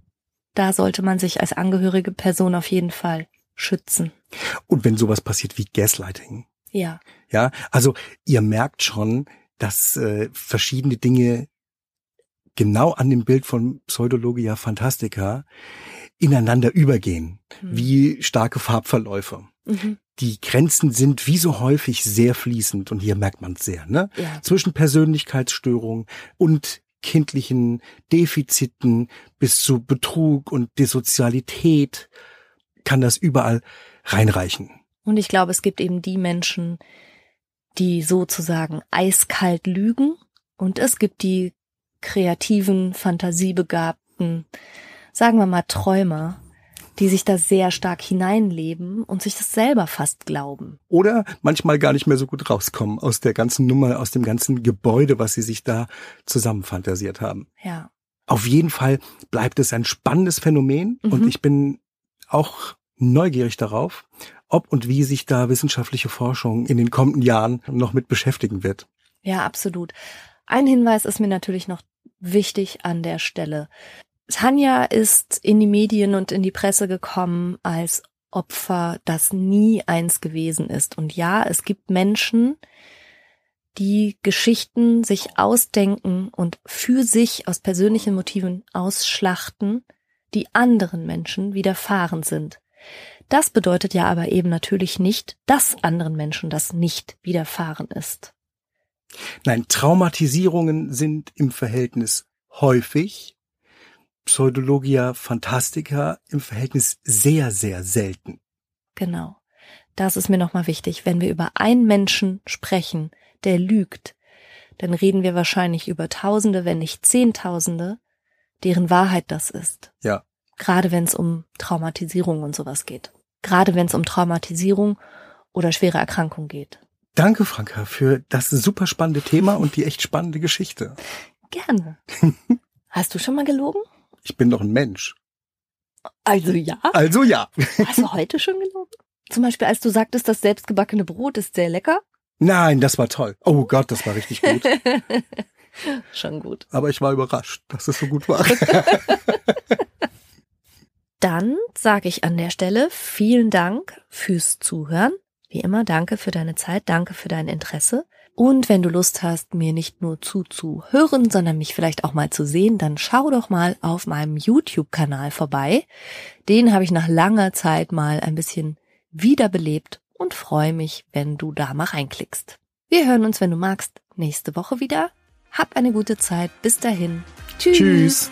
Da sollte man sich als angehörige Person auf jeden Fall schützen. Und wenn sowas passiert wie Gaslighting. Ja. Ja, also ihr merkt schon, dass äh, verschiedene Dinge genau an dem Bild von Pseudologia Fantastica ineinander übergehen, mhm. wie starke Farbverläufe. Mhm. Die Grenzen sind wie so häufig sehr fließend und hier merkt man es sehr, ne? Ja. Zwischen Persönlichkeitsstörungen und kindlichen Defiziten bis zu Betrug und Desozialität kann das überall reinreichen. Und ich glaube, es gibt eben die Menschen, die sozusagen eiskalt lügen und es gibt die kreativen, fantasiebegabten, sagen wir mal Träumer, die sich da sehr stark hineinleben und sich das selber fast glauben. Oder manchmal gar nicht mehr so gut rauskommen aus der ganzen Nummer, aus dem ganzen Gebäude, was sie sich da zusammenfantasiert haben. Ja. Auf jeden Fall bleibt es ein spannendes Phänomen mhm. und ich bin auch neugierig darauf, ob und wie sich da wissenschaftliche Forschung in den kommenden Jahren noch mit beschäftigen wird. Ja, absolut. Ein Hinweis ist mir natürlich noch wichtig an der Stelle. Tanja ist in die Medien und in die Presse gekommen als Opfer, das nie eins gewesen ist. Und ja, es gibt Menschen, die Geschichten sich ausdenken und für sich aus persönlichen Motiven ausschlachten, die anderen Menschen widerfahren sind. Das bedeutet ja aber eben natürlich nicht, dass anderen Menschen das nicht widerfahren ist. Nein, Traumatisierungen sind im Verhältnis häufig, Pseudologia Fantastica im Verhältnis sehr, sehr selten. Genau. Das ist mir nochmal wichtig. Wenn wir über einen Menschen sprechen, der lügt, dann reden wir wahrscheinlich über Tausende, wenn nicht Zehntausende, deren Wahrheit das ist. Ja. Gerade wenn es um Traumatisierung und sowas geht gerade wenn es um Traumatisierung oder schwere Erkrankung geht. Danke, Franka, für das super spannende Thema und die echt spannende Geschichte. Gerne. Hast du schon mal gelogen? Ich bin doch ein Mensch. Also ja. Also ja. Hast du heute schon gelogen? Zum Beispiel, als du sagtest, das selbstgebackene Brot ist sehr lecker? Nein, das war toll. Oh Gott, das war richtig gut. schon gut. Aber ich war überrascht, dass es so gut war. Dann sage ich an der Stelle vielen Dank fürs Zuhören. Wie immer, danke für deine Zeit, danke für dein Interesse. Und wenn du Lust hast, mir nicht nur zuzuhören, sondern mich vielleicht auch mal zu sehen, dann schau doch mal auf meinem YouTube-Kanal vorbei. Den habe ich nach langer Zeit mal ein bisschen wiederbelebt und freue mich, wenn du da mal reinklickst. Wir hören uns, wenn du magst, nächste Woche wieder. Hab eine gute Zeit. Bis dahin. Tschüss. Tschüss.